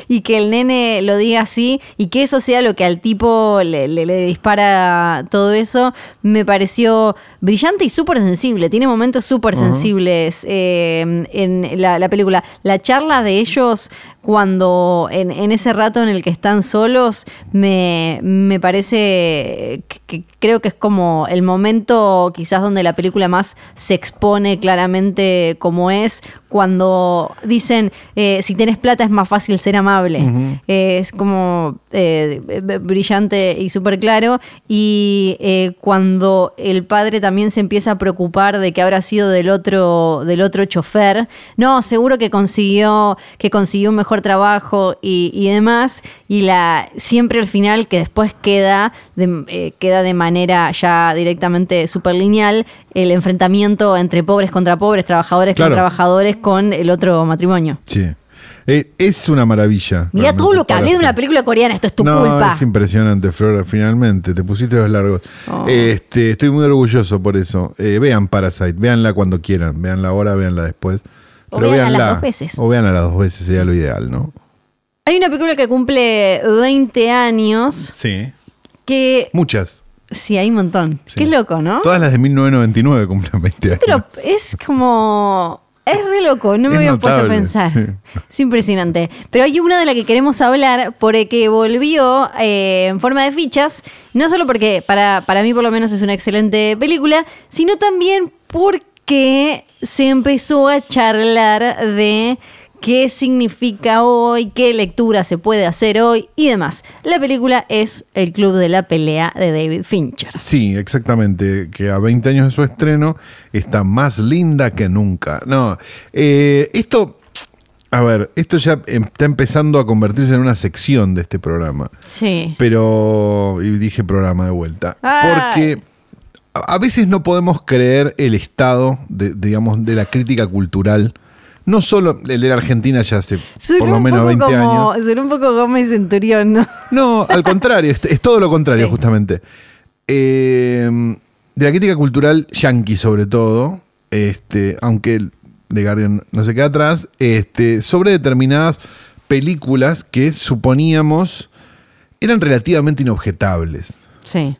y que el nene lo diga así y que eso sea lo que al tipo le, le- le dispara todo eso, me pareció brillante y súper sensible. Tiene momentos súper sensibles eh, en la, la película. La charla de ellos cuando en, en ese rato en el que están solos, me, me parece que, que creo que es como el momento quizás donde la película más se expone claramente como es, cuando dicen, eh, si tienes plata es más fácil ser amable. Eh, es como eh, brillante y súper claro. Y eh, cuando el padre también se empieza a preocupar de que habrá sido del otro, del otro chofer, no, seguro que consiguió, que consiguió un mejor trabajo y, y demás. Y la siempre al final, que después queda de, eh, queda de manera ya directamente súper lineal, el enfrentamiento entre pobres contra pobres, trabajadores Claro. contra trabajadores con el otro matrimonio. Sí. Eh, es una maravilla. Mira todo lo que hablé de una película coreana, esto es tu no, culpa. es impresionante, Flora, finalmente. Te pusiste los largos. Oh. Este, estoy muy orgulloso por eso. Eh, vean Parasite, véanla cuando quieran. Véanla ahora, véanla después. O véanla las dos veces. O véanla las dos veces, sería lo ideal, ¿no? Hay una película que cumple 20 años Sí. que... Muchas. Sí, hay un montón. Sí. Qué loco, ¿no? Todas las de 1999 cumplen 20 años. Es como... Es re loco, no me había puesto a pensar. sí. Es impresionante. Pero hay una de la que queremos hablar porque volvió eh, en forma de fichas, no solo porque para, para mí por lo menos es una excelente película, sino también porque se empezó a charlar de qué significa hoy, qué lectura se puede hacer hoy y demás. La película es El Club de la Pelea de David Fincher. Sí, exactamente. Que a 20 años de su estreno está más linda que nunca. No, eh, esto, a ver, esto ya em- está empezando a convertirse en una sección de este programa. Sí. Pero, y dije programa de vuelta. Ay. Porque a veces no podemos creer el estado, de, digamos, de la crítica cultural. No solo el de la Argentina ya hace por lo menos poco 20 como, años. suena un poco Gómez Centurión, ¿no? No, al contrario, es, es todo lo contrario, Sí. justamente. Eh, de la crítica cultural yankee, sobre todo, este, aunque el The Guardian no se queda atrás, este, sobre determinadas películas que suponíamos eran relativamente inobjetables. Sí.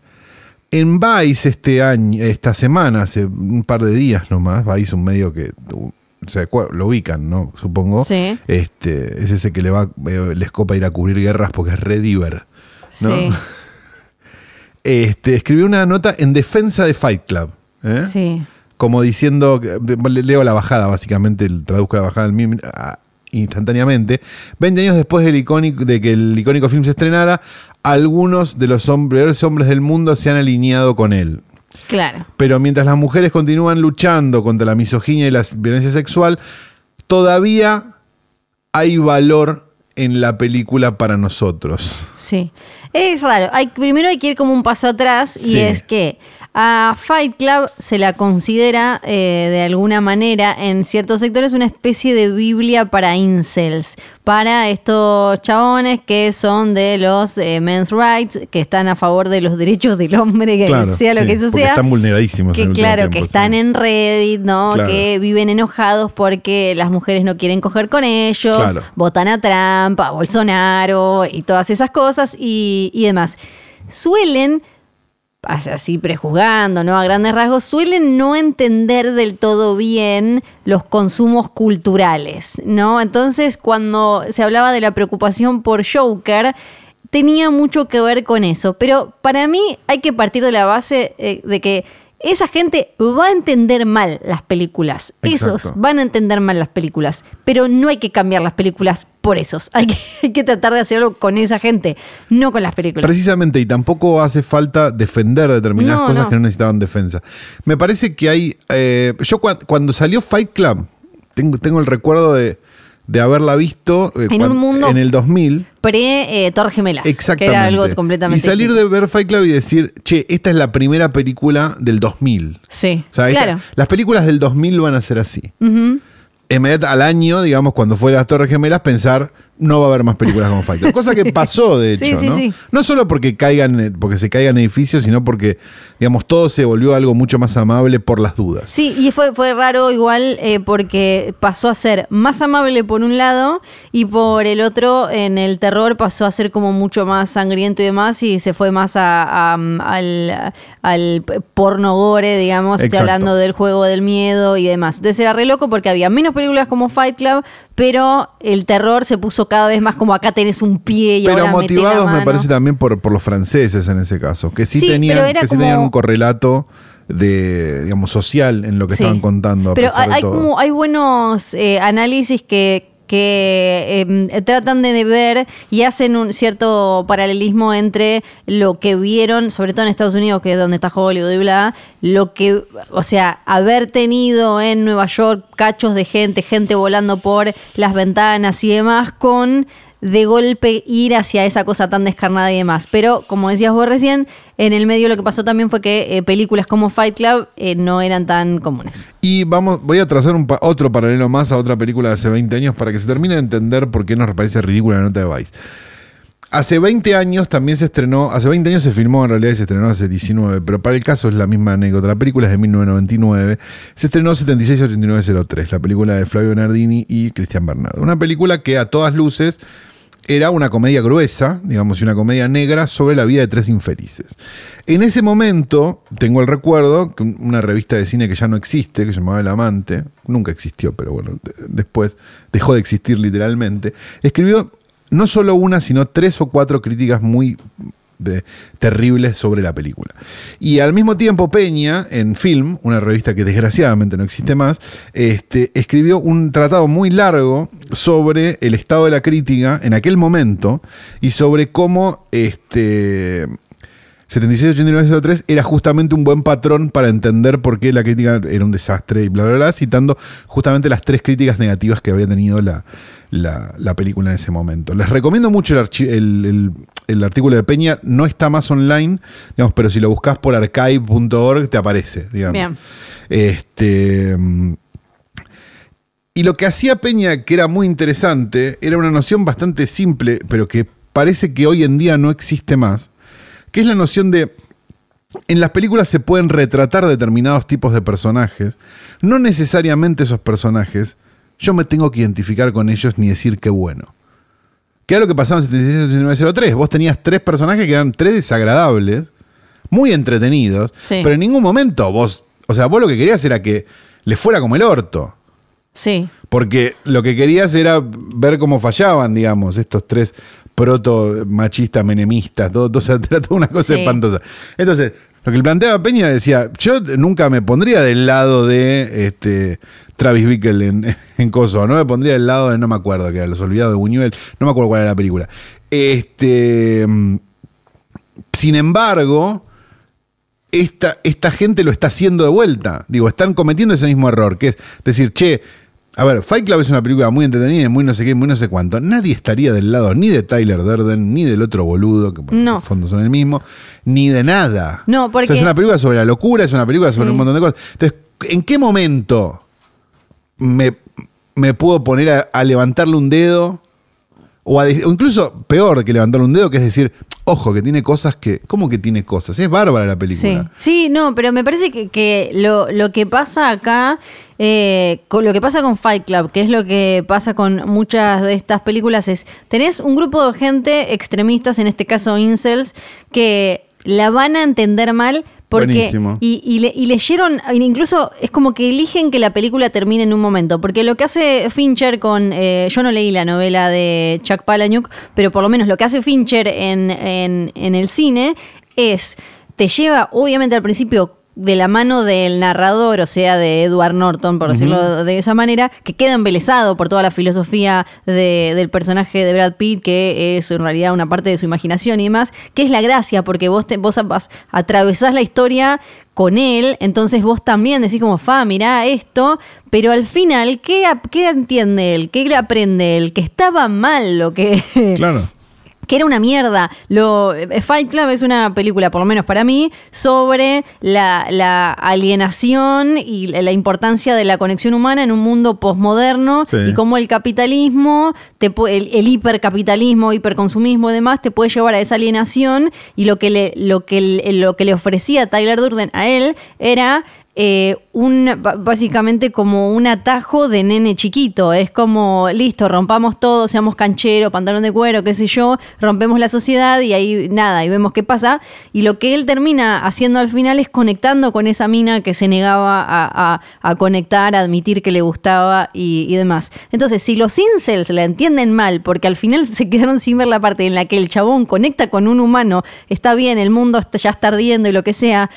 En Vice este año, esta semana, hace un par de días nomás, Vice, un medio que uh, lo ubican, ¿no? Supongo. Sí. Este, es ese que le va, eh, les copa ir a cubrir guerras porque es re diver. ¿no? Sí. Este, escribió una nota en defensa de Fight Club. ¿eh? Sí. Como diciendo, leo la bajada, básicamente, traduzco la bajada al mim- a- instantáneamente. 20 años después del icónico, de que el icónico film se estrenara, algunos de los hombres, hombres del mundo se han alineado con él. Claro. Pero mientras las mujeres continúan luchando contra la misoginia y la violencia sexual, todavía hay valor en la película para nosotros. Sí. Es raro. Hay, primero hay que ir como un paso atrás y Sí. es que a Fight Club se la considera eh, de alguna manera en ciertos sectores una especie de Biblia para incels, para estos chabones que son de los eh, men's rights, que están a favor de los derechos del hombre, que Claro, sea lo sí, que eso sea. están vulneradísimos en Que el último claro, tiempo, que sí. están en Reddit, ¿no? Claro. Que viven enojados porque las mujeres no quieren coger con ellos, Claro. votan a Trump, a Bolsonaro y todas esas cosas y, y demás. Suelen, así prejuzgando, ¿no? A grandes rasgos, suelen no entender del todo bien los consumos culturales, ¿no? Entonces, cuando se hablaba de la preocupación por Joker, tenía mucho que ver con eso. Pero para mí hay que partir de la base eh, de que esa gente va a entender mal las películas. Esos van a entender mal las películas. Pero no hay que cambiar las películas por esos. Hay que, hay que tratar de hacer algo con esa gente, no con las películas. Precisamente, y tampoco hace falta defender determinadas No, cosas no. que no necesitaban defensa. Me parece que hay. eh, yo cua- cuando salió Fight Club, tengo, tengo el recuerdo de, de haberla visto eh, En un mundo- en el 2000. Pre eh, Gemelas. Exactamente. Que era algo completamente. y salir de ver Fight Club y decir, che, esta es la primera película del 2000. Sí. O sea, esta- claro. las películas del 2000 van a ser así. Ujú. Inmediat- al año, digamos, cuando fue las Torres Gemelas, pensar no va a haber más películas como Fight Club. Cosa que pasó, de hecho, Sí, sí, ¿no? sí. No solo porque caigan, eh, porque se caigan edificios, sino porque, digamos, todo se volvió algo mucho más amable por las dudas. Sí, y fue, fue raro igual eh, porque pasó a ser más amable por un lado y por el otro en el terror pasó a ser como mucho más sangriento y demás y se fue más a, a- al, al porno gore, digamos, hablando del juego del miedo y demás. Entonces era re loco porque había menos películas como Fight Club, pero el terror se puso cada vez más como acá tenés un pie y Pero ahora meté la motivados me parece también por, por los franceses en ese caso, que sí, Sí, tenían, que sí como- tenían un correlato de, digamos, social en lo que Sí. estaban contando. a Pero pesar hay, de hay todo. como, hay buenos eh, análisis que, que eh, tratan de ver y hacen un cierto paralelismo entre lo que vieron, sobre todo en Estados Unidos, que es donde está Hollywood y bla, lo que, o sea, haber tenido en Nueva York cachos de gente, gente volando por las ventanas y demás, con de golpe ir hacia esa cosa tan descarnada y demás. Pero, como decías vos recién, en el medio lo que pasó también fue que eh, películas como Fight Club eh, no eran tan comunes. Y vamos, voy a trazar otro paralelo más a otra película de hace 20 años para que se termine de entender por qué nos parece ridícula la nota de Vice. Hace 20 años también se estrenó, hace 20 años se filmó en realidad y se estrenó hace 19, pero para el caso es la misma anécdota. La película es de 1999, se estrenó 768903, la película de Flavio Nardini y Cristian Bernardo. Una película que a todas luces era una comedia gruesa, digamos, una comedia negra sobre la vida de tres infelices. En ese momento, tengo el recuerdo que un- una revista de cine que ya no existe, que se llamaba El Amante, nunca existió, pero bueno, de- después dejó de existir literalmente, escribió no solo una, sino tres o cuatro críticas muy de- terribles sobre la película. Y al mismo tiempo Peña, en Film, una revista que desgraciadamente no existe más, este, escribió un tratado muy largo sobre el estado de la crítica en aquel momento y sobre cómo este, 768903 era justamente un buen patrón para entender por qué la crítica era un desastre y bla, bla, bla, citando justamente las tres críticas negativas que había tenido la, la- la película en ese momento. Les recomiendo mucho el, archi- el- el- el artículo de Peña, no está más online, digamos, pero si lo buscas por archive.org te aparece, digamos. Bien. Este. mm, Y lo que hacía Peña, que era muy interesante, era una noción bastante simple, pero que parece que hoy en día no existe más, que es la noción de, en las películas se pueden retratar determinados tipos de personajes, no necesariamente esos personajes, yo me tengo que identificar con ellos ni decir qué bueno. Que era lo que pasaba en 768903, vos tenías tres personajes que eran tres desagradables, muy entretenidos, Sí. pero en ningún momento vos, o sea, vos lo que querías era que le fuera como el orto. Sí. Porque lo que querías era ver cómo fallaban, digamos, estos tres proto machistas, menemistas, todo, todo, o sea, era toda una cosa Sí. espantosa. Entonces, lo que le planteaba Peña decía, yo nunca me pondría del lado de este Travis Bickle en, en Coso, no me pondría del lado de, no me acuerdo, que era Los Olvidados de Buñuel, no me acuerdo cuál era la película. Este, mm, sin embargo, esta, esta gente lo está haciendo de vuelta. Digo, están cometiendo ese mismo error, que es decir, che, a ver, Fight Club es una película muy entretenida, muy no sé qué, muy no sé cuánto. Nadie estaría del lado ni de Tyler Durden, ni del otro boludo, que No. en el fondo son el mismo, ni de nada. No, O sea, porque- es una película sobre la locura, es una película sobre Sí. un montón de cosas. Entonces, ¿en qué momento me, me puedo poner a, levantarle un dedo? O, a incluso peor que levantarle un dedo, que es decir, ojo, que tiene cosas que. ¿Cómo que tiene cosas? Es bárbara la Sí. película. sí, no, pero me parece que, que lo, lo que pasa acá, eh, con lo que pasa con Fight Club, que es lo que pasa con muchas de estas películas, es, tenés un grupo de gente extremistas, en este caso incels, que la van a entender mal. Porque, Buenísimo. y, y le- y leyeron, incluso es como que eligen que la película termine en un momento, porque lo que hace Fincher con, eh, yo no leí la novela de Chuck Palahniuk, pero por lo menos lo que hace Fincher en, en- en el cine es, te lleva obviamente al principio de la mano del narrador, o sea, de Edward Norton, por decirlo de esa manera, que queda embelesado por toda la filosofía de- del personaje de Brad Pitt, que es en realidad una parte de su imaginación y demás, que es la gracia, porque vos, te, vos atravesás la historia con él, entonces vos también decís como, fa, mirá esto, pero al final, ¿qué, qué entiende él? ¿Qué aprende él? Que estaba mal lo que... Claro. Que era una mierda. Lo, eh, Fight Club es una película, por lo menos para mí, sobre la, la alienación y la la importancia de la conexión humana en un mundo posmoderno Sí. y cómo el capitalismo, te, el, el hipercapitalismo, hiperconsumismo y demás, te puede llevar a esa alienación y lo que le, lo que, lo que le ofrecía Tyler Durden a él era eh, un, básicamente como un atajo de nene chiquito. Es como, listo, rompamos todo, seamos canchero, pantalón de cuero, qué sé yo, rompemos la sociedad y ahí nada, y vemos qué pasa. Y lo que él termina haciendo al final es conectando con esa mina que se negaba a, conectar, a admitir que le gustaba y, y demás. Entonces, si los incels la entienden mal, porque al final se quedaron sin ver la parte en la que el chabón conecta con un humano, está bien, el mundo ya está ardiendo y lo que sea,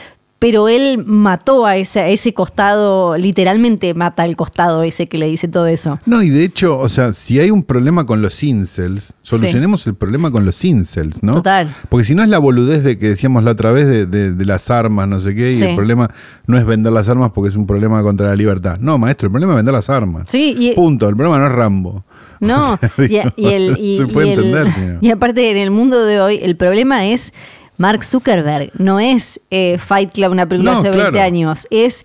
pero él mató a ese, a ese costado, literalmente mata el costado ese que le dice todo eso. No, y de hecho, o sea, si hay un problema con los incels, solucionemos el problema con los incels, ¿no? Total. Porque si no es la boludez de que decíamos la otra vez de, de- de las armas, no sé qué, y Sí. el problema no es vender las armas porque es un problema contra la libertad. No, maestro, el problema es vender las armas. Sí, y, Punto, el problema no es Rambo. No, O sea, y, digo, y el, y- se puede y el- entender, señor. y aparte en el mundo de hoy, el problema es Mark Zuckerberg, no es eh, Fight Club, una película No, hace 20 claro. años, es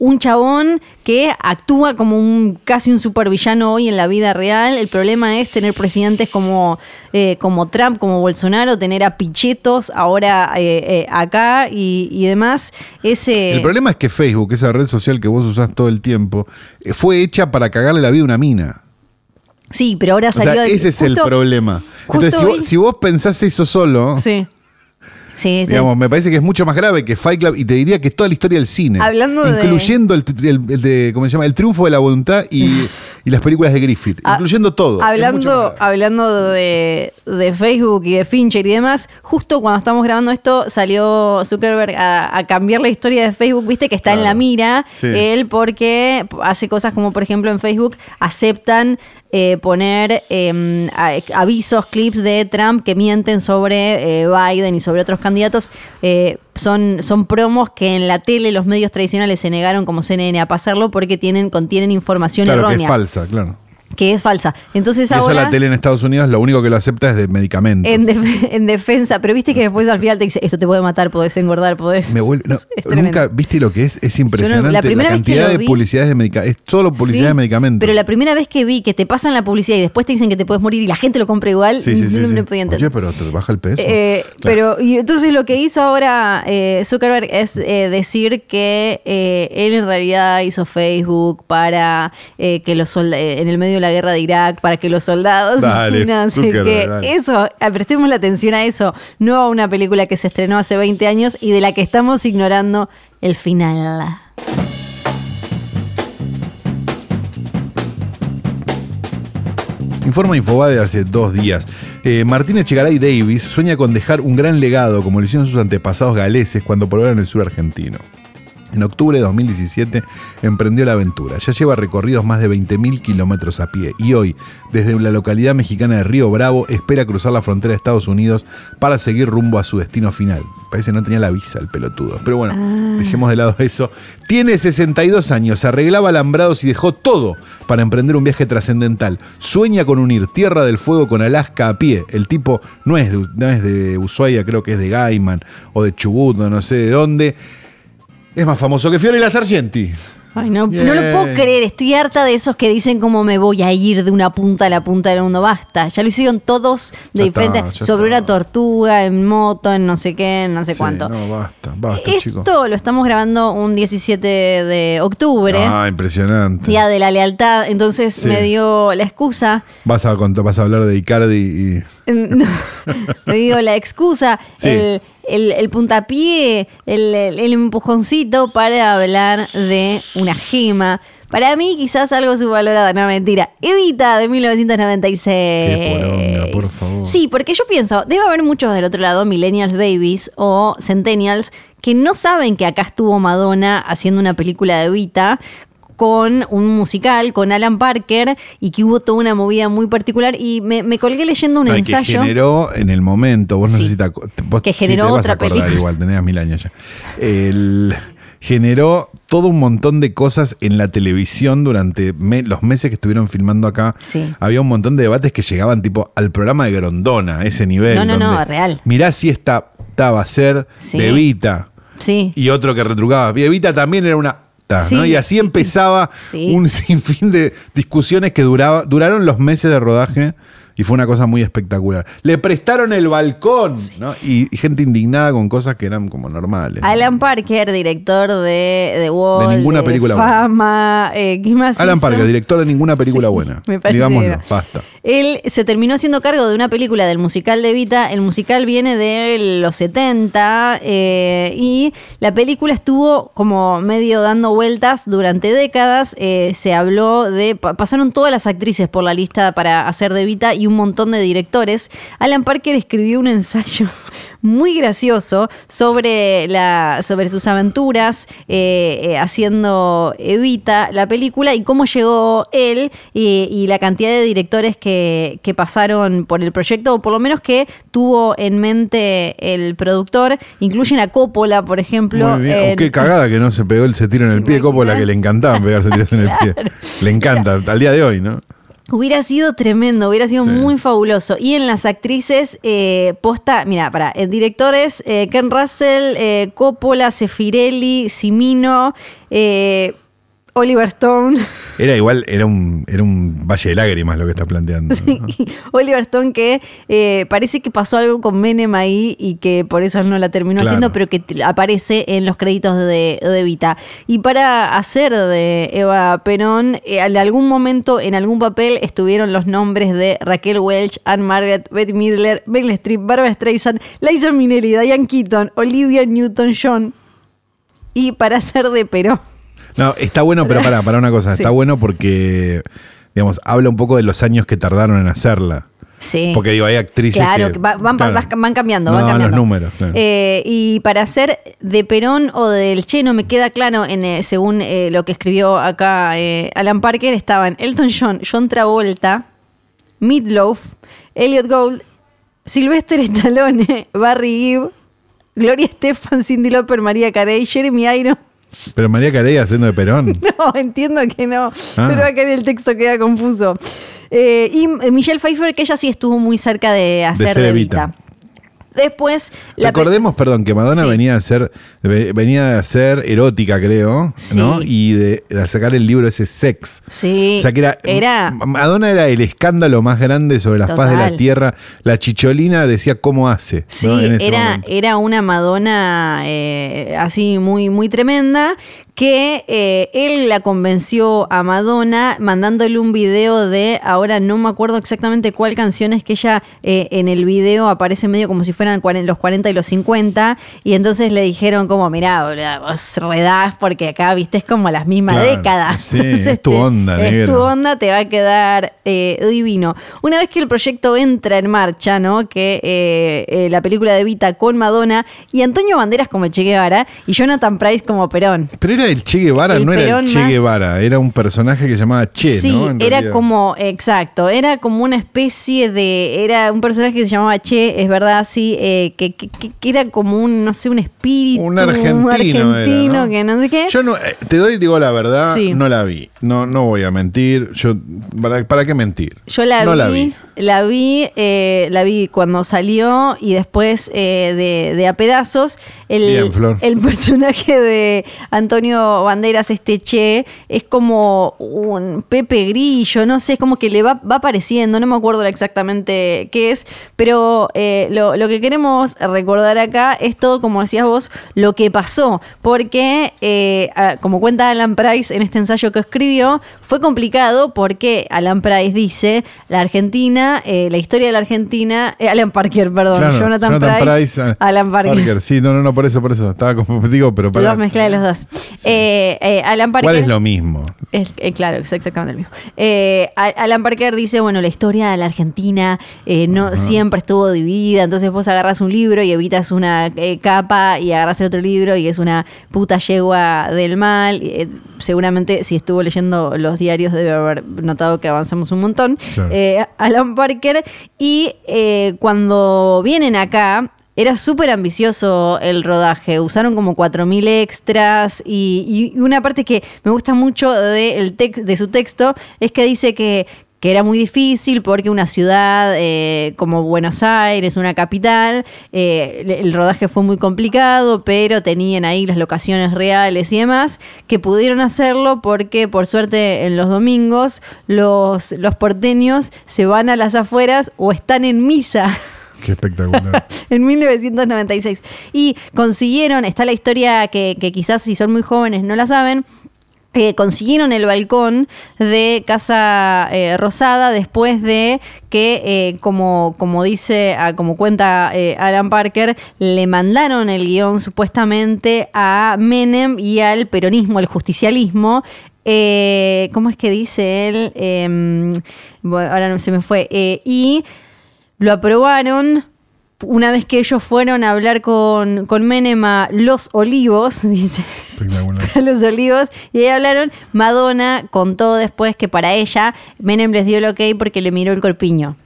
un chabón que actúa como un casi un supervillano hoy en la vida real. El problema es tener presidentes como, eh, como Trump, como Bolsonaro, tener a pichetos ahora eh, eh, acá y, y demás. Ese, El problema es que Facebook, esa red social que vos usás todo el tiempo, fue hecha para cagarle la vida a una mina. Sí, pero ahora O salió sea, a- ese es el problema. Entonces, si vos, si vos pensás eso solo, Sí. Sí, sí. digamos, me parece que es mucho más grave que Fight Club y te diría que toda la historia del cine. Hablando de- incluyendo el, el- el de, ¿cómo se llama? El triunfo de la voluntad y, y las películas de Griffith. Ah, incluyendo todo. Hablando, hablando de, de Facebook y de Fincher y demás, justo cuando estamos grabando esto salió Zuckerberg a, a cambiar la historia de Facebook, viste que está en la mira Sí. él porque hace cosas como por ejemplo en Facebook aceptan eh, poner eh, avisos, clips de Trump que mienten sobre eh, Biden y sobre otros candidatos. Eh, son, son promos que en la tele los medios tradicionales se negaron como CNN a pasarlo porque tienen, contienen información Claro, que errónea. es falsa, claro. Que es falsa. Entonces Y eso ahora la tele en Estados Unidos lo único que lo acepta es de medicamentos. en, def- en defensa, pero viste que después al final te dice, esto te puede matar, podés engordar, podés... Me vuelve- no, nunca viste lo que es, es impresionante la primera cantidad de vi- publicidades de medicamentos. Es solo publicidad Sí, de medicamentos. Pero la primera vez que vi que te pasan la publicidad y después te dicen que te puedes morir y la gente lo compra igual, sí, no me podía entender. Oye, pero te baja el peso. Eh, Claro. Pero, y entonces lo que hizo ahora eh, Zuckerberg es eh, decir que eh, él en realidad hizo Facebook para que los soldados, en el medio de la guerra de Irak, para que los soldados. Dale, dale. Eso, ah, prestemos la atención a eso, no a una película que se estrenó hace 20 años y de la que estamos ignorando el final. Informa Infobae de hace dos días. Eh, Martínez Davis sueña con dejar un gran legado, como lo hicieron sus antepasados galeses cuando probaron el sur argentino. En octubre de 2017 emprendió la aventura. Ya lleva recorridos más de 20.000 kilómetros a pie y hoy, desde la localidad mexicana de Río Bravo, espera cruzar la frontera de Estados Unidos para seguir rumbo a su destino final. Parece que no tenía la visa el pelotudo. Pero bueno, dejemos de lado eso. Tiene 62 años, arreglaba alambrados y dejó todo para emprender un viaje trascendental. Sueña con unir Tierra del Fuego con Alaska a pie. El tipo no es de, no es de Ushuaia, creo que es de Gaiman o de Chubut, no, no sé de dónde. Es más famoso que Fiore y la Sargenti. Ay, no, no lo puedo creer. Estoy harta de esos que dicen cómo me voy a ir de una punta a la punta del mundo. Basta. Ya lo hicieron todos de Ya diferente. está, sobre está. una tortuga, en moto, en no sé qué, en no sé Sí, cuánto. No, basta, basta, chicos. Esto lo estamos grabando un 17 de octubre, Ah, impresionante. Día de la Lealtad. Entonces Sí. me dio la excusa. Vas a, contar- vas a hablar de Icardi y. No, me dio la excusa, Sí. el, el- el puntapié, el, el- el empujoncito para hablar de una gema. Para mí, quizás algo subvalorada, no mentira. Evita de 1996. Qué poronga, por favor. Sí, porque yo pienso, debe haber muchos del otro lado, millennials babies o centennials, que no saben que acá estuvo Madonna haciendo una película de Evita con un musical, con Alan Parker, y que hubo toda una movida muy particular. Y me, me colgué leyendo un No, y que ensayo. generó en el momento, vos no Sí. sé si te acu- vos Que sí generó vas otra a acordar película. igual, tenías mil años ya. El- generó todo un montón de cosas en la televisión durante me- los meses que estuvieron filmando acá. Sí. Había un montón de debates que llegaban tipo al programa de Grondona, a ese nivel. No, no, no, real. Mirá si esta, esta va a ser Sí. de Evita. Sí. Y otro que retrucaba. Evita también era una... Y así empezaba Sí. un sinfín de discusiones que duraba, duraron los meses de rodaje y fue una cosa muy espectacular. Le prestaron el balcón, ¿no? Y, y gente indignada con cosas que eran como normales. ¿no? Alan Parker, director de The Wall, De ninguna película buena. Fama, eh, ¿qué más Alan hizo? Parker, director de ninguna película buena. me parece Digámoslo, basta. Él se terminó haciendo cargo de una película del musical de Vita. El musical viene de los 70 eh, y la película estuvo como medio dando vueltas durante décadas. Eh, se habló de. pa- Pasaron todas las actrices por la lista para hacer de Vita y un montón de directores. Alan Parker escribió un ensayo muy gracioso sobre, la, sobre sus aventuras eh, eh, haciendo Evita, la película, y cómo llegó él y, y la cantidad de directores que, que pasaron por el proyecto, o por lo menos que tuvo en mente el productor. Incluyen a Coppola, por ejemplo. Muy bien. Oh, qué cagada que no se pegó el se tiro en el pie, como la que le encantaba pegarse tiros en el pie. Le encanta, al día de hoy, ¿no? Hubiera sido tremendo, hubiera sido Sí. muy fabuloso. Y en las actrices, eh, posta, mira, para, eh, directores, eh, Ken Russell, eh, Coppola, Sefirelli, Simino, eh, Oliver Stone. Era igual, era un, era un valle de lágrimas lo que está planteando. ¿no? Oliver Stone que eh, parece que pasó algo con Menem ahí y que por eso no la terminó Claro. haciendo, pero que aparece en los créditos de, de Vita. Y para hacer de Eva Perón, eh, en algún momento, en algún papel, estuvieron los nombres de Raquel Welch, Anne Margaret, Bette Midler, Meryl Streep, Barbara Streisand, Liza Minnelli, Diane Keaton, Olivia Newton-John. Y para hacer de Perón. No, está bueno, pero para, para una cosa, Sí. está bueno porque, digamos, habla un poco de los años que tardaron en hacerla. Sí. Porque digo, hay actrices Claro, que. que va- van, claro, van cambiando, no van daban cambiando. los números, claro. Eh, y para hacer de Perón o del Che, no me queda claro, en, eh, según eh, lo que escribió acá Alan Parker, estaban Elton John, John Travolta, Meatloaf, Elliot Gould, Sylvester Stallone, Barry Gibb, Gloria Estefan, Cindy Lauper, María Carey, Jeremy Irons. Pero María Carey haciendo de Perón. No, entiendo que no, Ah. pero acá en el texto queda confuso. Eh, y eh, Michelle Pfeiffer, que ella sí estuvo muy cerca de hacer ser de Evita. Evita. Después, la Recordemos, perdón, que Madonna Sí. venía a ser ve- venía a ser erótica, creo, ¿no? Y de, de sacar el libro ese Sex. Sí, O sea que era, era Madonna era el escándalo más grande sobre la faz de la tierra. La chicholina decía cómo hace. Sí, ¿no? En ese era, momento. era una Madonna eh, así muy, muy tremenda que eh, él la convenció a Madonna mandándole un video de, ahora no me acuerdo exactamente cuál canción es que ella eh, en el video aparece medio como si fueran los 40 y los 50 y entonces le dijeron como, mirá, vos redás porque acá, viste, es como las mismas Claro, décadas. sí, es tu onda, Es tu onda, te va a quedar eh, divino. Una vez que el proyecto entra en marcha, ¿no? Que la película de Vita con Madonna y Antonio Banderas como Che Guevara y Jonathan Price como Perón. Pero era el Che Guevara, El no era el Che más- Guevara, era un personaje que se llamaba Che, sí, ¿no? Era como, exacto, era como una especie de, era un personaje que se llamaba Che, es verdad, sí, eh, que, que- era como un, no sé, un espíritu. Un argentino. era, argentino ¿no? que no sé qué. Yo no, eh, te doy, digo la verdad, Sí. no la vi. No, no voy a mentir. Yo, ¿para, para qué mentir? Yo la no vi, la vi. La vi, eh, la vi cuando salió y después eh, de, de a pedazos. El, Bien, Flor. el personaje de Antonio Banderas, este Che, es como un Pepe Grillo, no sé, es como que le va, va apareciendo, no me acuerdo exactamente qué es, pero eh, lo, lo que queremos recordar acá es todo, como decías vos, lo que pasó, porque como cuenta Alan Price en este ensayo que escribió, fue complicado porque Alan Price dice, la Argentina Argentina, eh, la historia de la Argentina, eh, Alan Parker, perdón, Claro, Jonathan, Price, ah, Alan Parker. Sí, no, no, no, por eso, por eso. Estaba confundido, pero para. Los mezclé los dos. Eh, Alan Parker. ¿Cuál es lo mismo? Es- claro, es exactamente el mismo. Alan Parker dice, bueno, la historia de la Argentina no siempre estuvo dividida, entonces vos agarras un libro y evitas una capa y agarras el otro libro y es una puta yegua del mal. Seguramente si estuvo leyendo los diarios debe haber notado que avanzamos un montón. Claro. Eh, Alan Parker y eh, cuando vienen acá... Era súper ambicioso el rodaje, usaron como 4.000 extras y, una parte que me gusta mucho de su texto es que dice que, que era muy difícil porque una ciudad eh, como Buenos Aires, una capital, eh, el- rodaje fue muy complicado, pero tenían ahí las locaciones reales y demás, que pudieron hacerlo porque por suerte en los domingos los, los porteños se van a las afueras o están en misa. Qué espectacular. en 1996. Y consiguieron, está la historia que, que quizás si son muy jóvenes no la saben, consiguieron el balcón de Casa eh, Rosada después de que, eh, como, como dice, ah, como cuenta eh, Alan Parker, le mandaron el guion supuestamente a Menem y al peronismo, al justicialismo. ¿Cómo es que dice él? Em, ahora no se me fue. Y lo aprobaron una vez que ellos fueron a hablar con, con Menem a Los Olivos, dice, Los Olivos, y ahí hablaron, Madonna contó después que para ella Menem les dio el ok porque le miró el corpiño.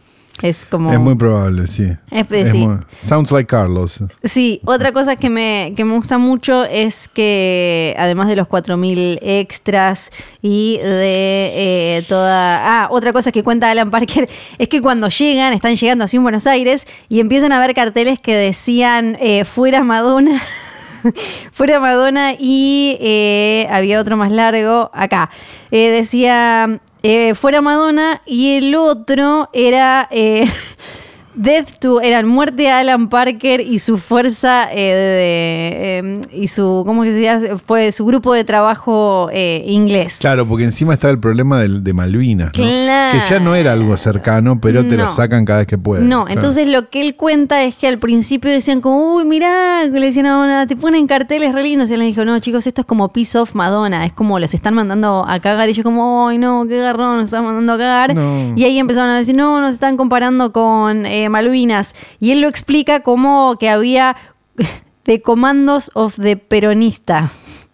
Es como... Es muy probable, sí. Es- sí. muy- sounds like Carlos. Sí, otra cosa que me, que me gusta mucho es que además de los 4.000 extras y de eh, toda... Ah, otra cosa que cuenta Alan Parker es que cuando llegan, están llegando así en Buenos Aires y empiezan a ver carteles que decían eh, fuera Madonna. Fuera Madonna y eh, había otro más largo acá. Eh, decía eh, fuera Madonna y el otro era eh, Death to eran muerte a Alan Parker y su fuerza eh, de, eh, y su cómo que se llama fue su grupo de trabajo eh, inglés. Claro, porque encima estaba el problema del, de Malvinas, ¿no? Claro. Que ya no era algo cercano, pero te lo sacan cada vez que pueden. No, Claro. entonces lo que él cuenta es que al principio decían como, uy, mirá, le decían a Madonna, te ponen carteles re lindos. Y él le dijo, no, chicos, esto es como Piece of Madonna, es como les están mandando a cagar. Y yo como, ay, no, qué garrón, nos están mandando a cagar. No. Y ahí empezaron a decir, no, nos están comparando con eh, Malvinas. Y él lo explica como que había de Commandos of the Peronista.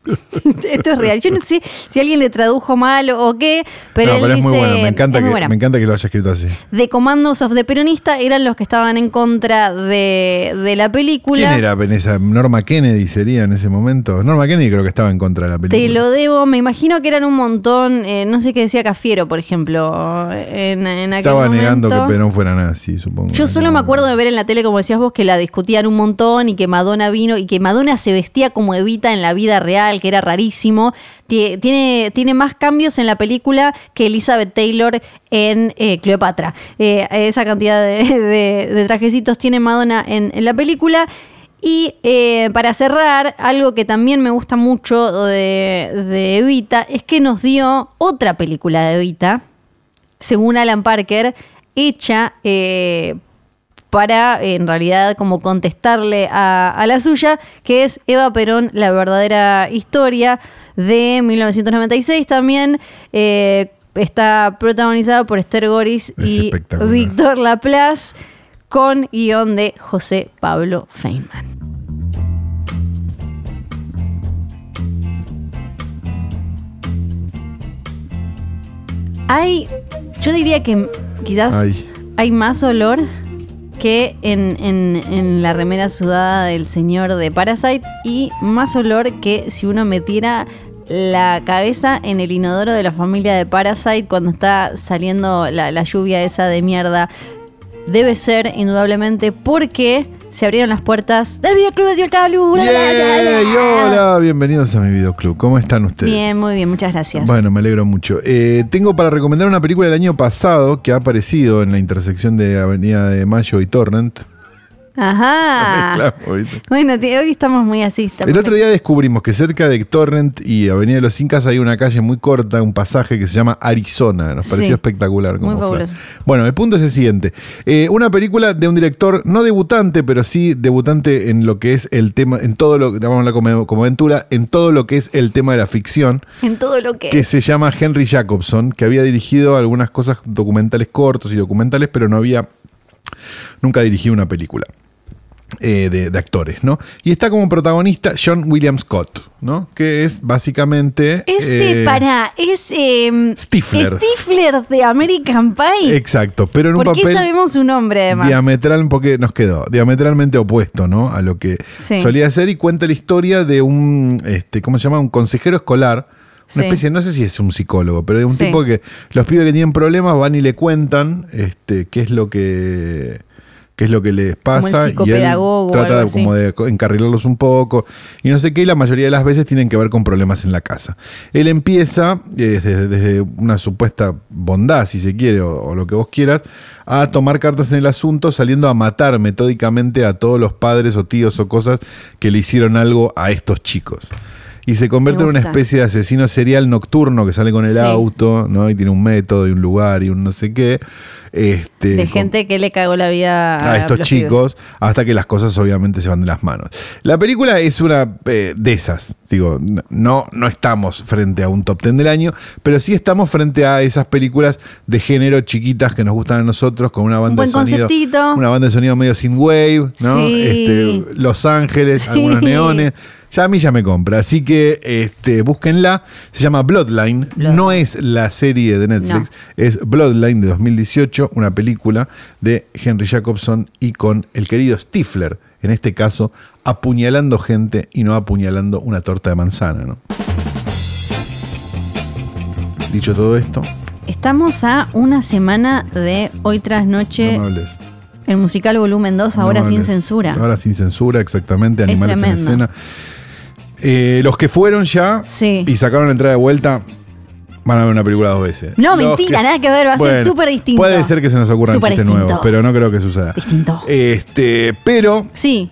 Esto es real. Yo no sé si alguien le tradujo mal o qué, pero No, él pero es muy dice- bueno. Me encanta, es muy que, bueno me encanta que lo haya escrito así. de Commandos of the Peronista eran los que estaban en contra de, de la película. ¿Quién era Vanessa? Norma Kennedy sería en ese momento. Norma Kennedy creo que estaba en contra de la película. Te lo debo, me imagino que eran un montón, eh, no sé qué decía Cafiero, por ejemplo, en, en aquel Estaba negando que Perón fuera nazi, supongo. Yo solo me acuerdo de ver en la tele, como decías vos, que la discutían un montón y que Madonna vino y que Madonna se vestía como Evita en la vida real, que era rarísimo. Tie- Tiene, tiene más cambios en la película que Elizabeth Taylor en eh, Cleopatra. Eh, esa cantidad de, de- trajecitos tiene Madonna en, en la película. Y eh, para cerrar, algo que también me gusta mucho de, de Evita es que nos dio otra película de Evita, según Alan Parker, hecha eh, para en realidad como contestarle a, a la suya, que es Eva Perón, la verdadera historia de 1996 también. eh, está protagonizada por Esther Goris Es y. Víctor Laplace con guion de José Pablo Feynman. Hay, yo diría que quizás Ay. hay más olor que en, en- la remera sudada del señor de Parasite y más olor que si uno metiera la cabeza en el inodoro de la familia de Parasite cuando está saliendo la, la lluvia esa de mierda. Debe ser, indudablemente, porque se abrieron las puertas del videoclub de Tío Cablu. ¡Yay! Hola, bienvenidos a mi videoclub. ¿Cómo están ustedes? Bien, muy bien, muchas gracias. Bueno, me alegro mucho. Eh, tengo para recomendar una película del año pasado que ha aparecido en la intersección de Avenida de Mayo y Torrent. Ajá. Bueno, hoy estamos muy así. estamos- El otro día descubrimos que cerca de Torrent y Avenida de los Incas hay una calle muy corta, un pasaje que se llama Arizona. Nos pareció Sí. espectacular. como Muy. Bueno, el punto es el siguiente. Eh, una película de un director no debutante, pero sí debutante en lo que es el tema, en todo lo que, llamémosla como, como aventura, en todo lo que es el tema de la ficción, En todo lo que. que se llama Henry Jacobson, que había dirigido algunas cosas documentales cortos y documentales, pero no había nunca dirigido una película. Eh, de, de actores, ¿no? Y está como protagonista John William Scott, ¿no? Que es básicamente. Ese, eh, para, es. eh, Stifler. Stifler de American Pie. Exacto, pero en un ¿Por qué papel. sabemos su nombre además? Diametral, porque nos quedó diametralmente opuesto, ¿no? A lo que Sí. solía ser y cuenta la historia de un, este, ¿cómo se llama? Un consejero escolar. Una Sí. especie, no sé si es un psicólogo, pero de un Sí. tipo que los pibes que tienen problemas van y le cuentan este, qué es lo que qué es lo que les pasa y él trata de, como de encarrilarlos un poco y no sé qué, y la mayoría de las veces tienen que ver con problemas en la casa. Él empieza eh, desde, desde una supuesta bondad, si se quiere, o, o lo que vos quieras, a tomar cartas en el asunto, saliendo a matar metódicamente a todos los padres o tíos o cosas que le hicieron algo a estos chicos. Y se convierte en una especie de asesino serial nocturno que sale con el Sí. auto, ¿no? Y tiene un método y un lugar y un no sé qué. Este, de con- gente que le cagó la vida a estos chicos hasta que las cosas obviamente se van de las manos. La película es una eh, de esas, digo, no, no estamos frente a un top ten del año, pero sí estamos frente a esas películas de género chiquitas que nos gustan a nosotros con una banda buen de sonido, conceptito. una banda de sonido medio sin wave, ¿no? Sí. Este, Los Ángeles, Sí. algunos neones. Ya a mí ya me compra, así que este, búsquenla. Se llama Bloodline. Bloodline. No es la serie de Netflix, No. es Bloodline de 2018, una película de Henry Jacobson y con el querido Stifler, en este caso, apuñalando gente y no apuñalando una torta de manzana. ¿no? Dicho todo esto, Estamos a una semana de hoy tras noche, no me hables. el musical volumen 2, No ahora sin censura. Ahora sin censura, exactamente, Es animales en escena. Eh, los que fueron ya Sí. y sacaron la entrada de vuelta van a ver una película dos veces. No, Los mentira, nada que ver, va a ser súper distinto. Puede ser que se nos ocurra un Súper chiste distinto. nuevo, pero no creo que suceda. Distinto. Este, pero Sí,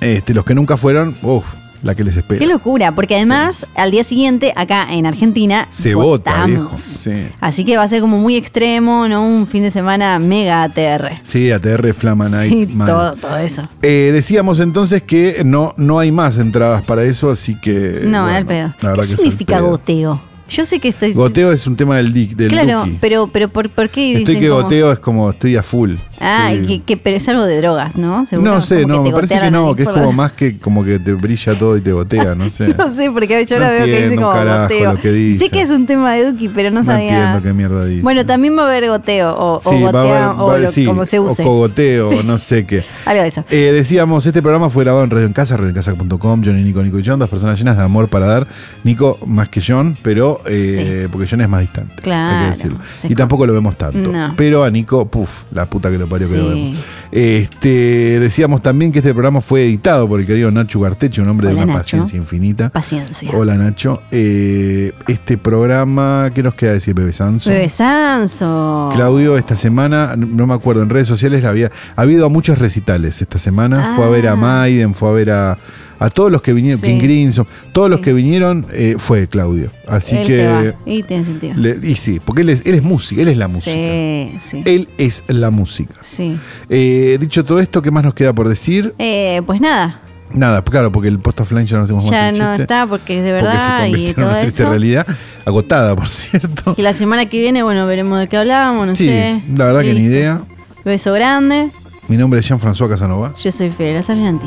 este, los que nunca fueron, uff, la que les espera. qué locura, porque además al día siguiente acá en Argentina Se vota, viejo. Sí. Así que va a ser como muy extremo, ¿no? Un fin de semana mega ATR. Sí, ATR, Flama Night, Sí, todo, todo eso. Eh, decíamos entonces que no, no hay más entradas para eso, así que. No, bueno, al pedo. La verdad ¿Qué que significa goteo? Yo sé que estoy. Goteo es un tema del, dic, del Claro, Duki. pero, pero ¿por, por qué Estoy dicen que como- goteo es como estoy a full. Ah, que, que- pero es algo de drogas, ¿no? Seguro, No sé, no, me parece que la no, que es como la- más que como que te brilla todo y te gotea, no sé. No sé, porque yo No ahora veo que dice como carajo goteo. lo que dice. Sé que es un tema de Duki, pero no, No sabía. entiendo qué mierda dice. Bueno, también va a haber goteo, o, o Sí, va a gotea, haber- o va- lo- sí, como se use. O cogoteo, o no sé qué. Algo de eso. Eh, decíamos, este programa fue grabado en Radio en Casa, radioencasa.com, John y Nico, Nico y John, dos personas llenas de amor para dar. Nico más que John, pero eh, porque John es más distante. hay Claro, que decirlo. Y tampoco lo vemos tanto. No. Pero a Nico, puf, la puta que lo parió que lo vemos. Este, decíamos también que este programa fue editado por el querido Nacho Garteche, un hombre Hola, de una Nacho. paciencia infinita. Paciencia. Hola Nacho. Eh, este programa, ¿qué nos queda decir, Bebe Sanso? Bebé Sanso. Claudio esta semana, no me acuerdo, en redes sociales la había, ha habido muchos recitales esta semana. Fue a ver a Ah. Maiden, fue a ver a, a todos los que vinieron, Sí. King Crimson, todos los que vinieron eh, fue Claudio. Así Él que. Y tiene sentido. le- y sí, porque él es, él es música, él es la música. Sí, sí. Él es la música. Sí. Eh, dicho todo esto, ¿qué más nos queda por decir? Eh, pues nada, Nada, claro, porque el post offline ya no hacemos más ya no chiste, está porque de porque se verdad y convirtió en todo una triste eso. realidad, agotada, por cierto. Y la semana que viene, bueno, veremos de qué hablábamos, no Sí, sé. la verdad que ni idea. Beso grande. Mi nombre es Jean-François Casanova. Yo soy Fidel Sargenti.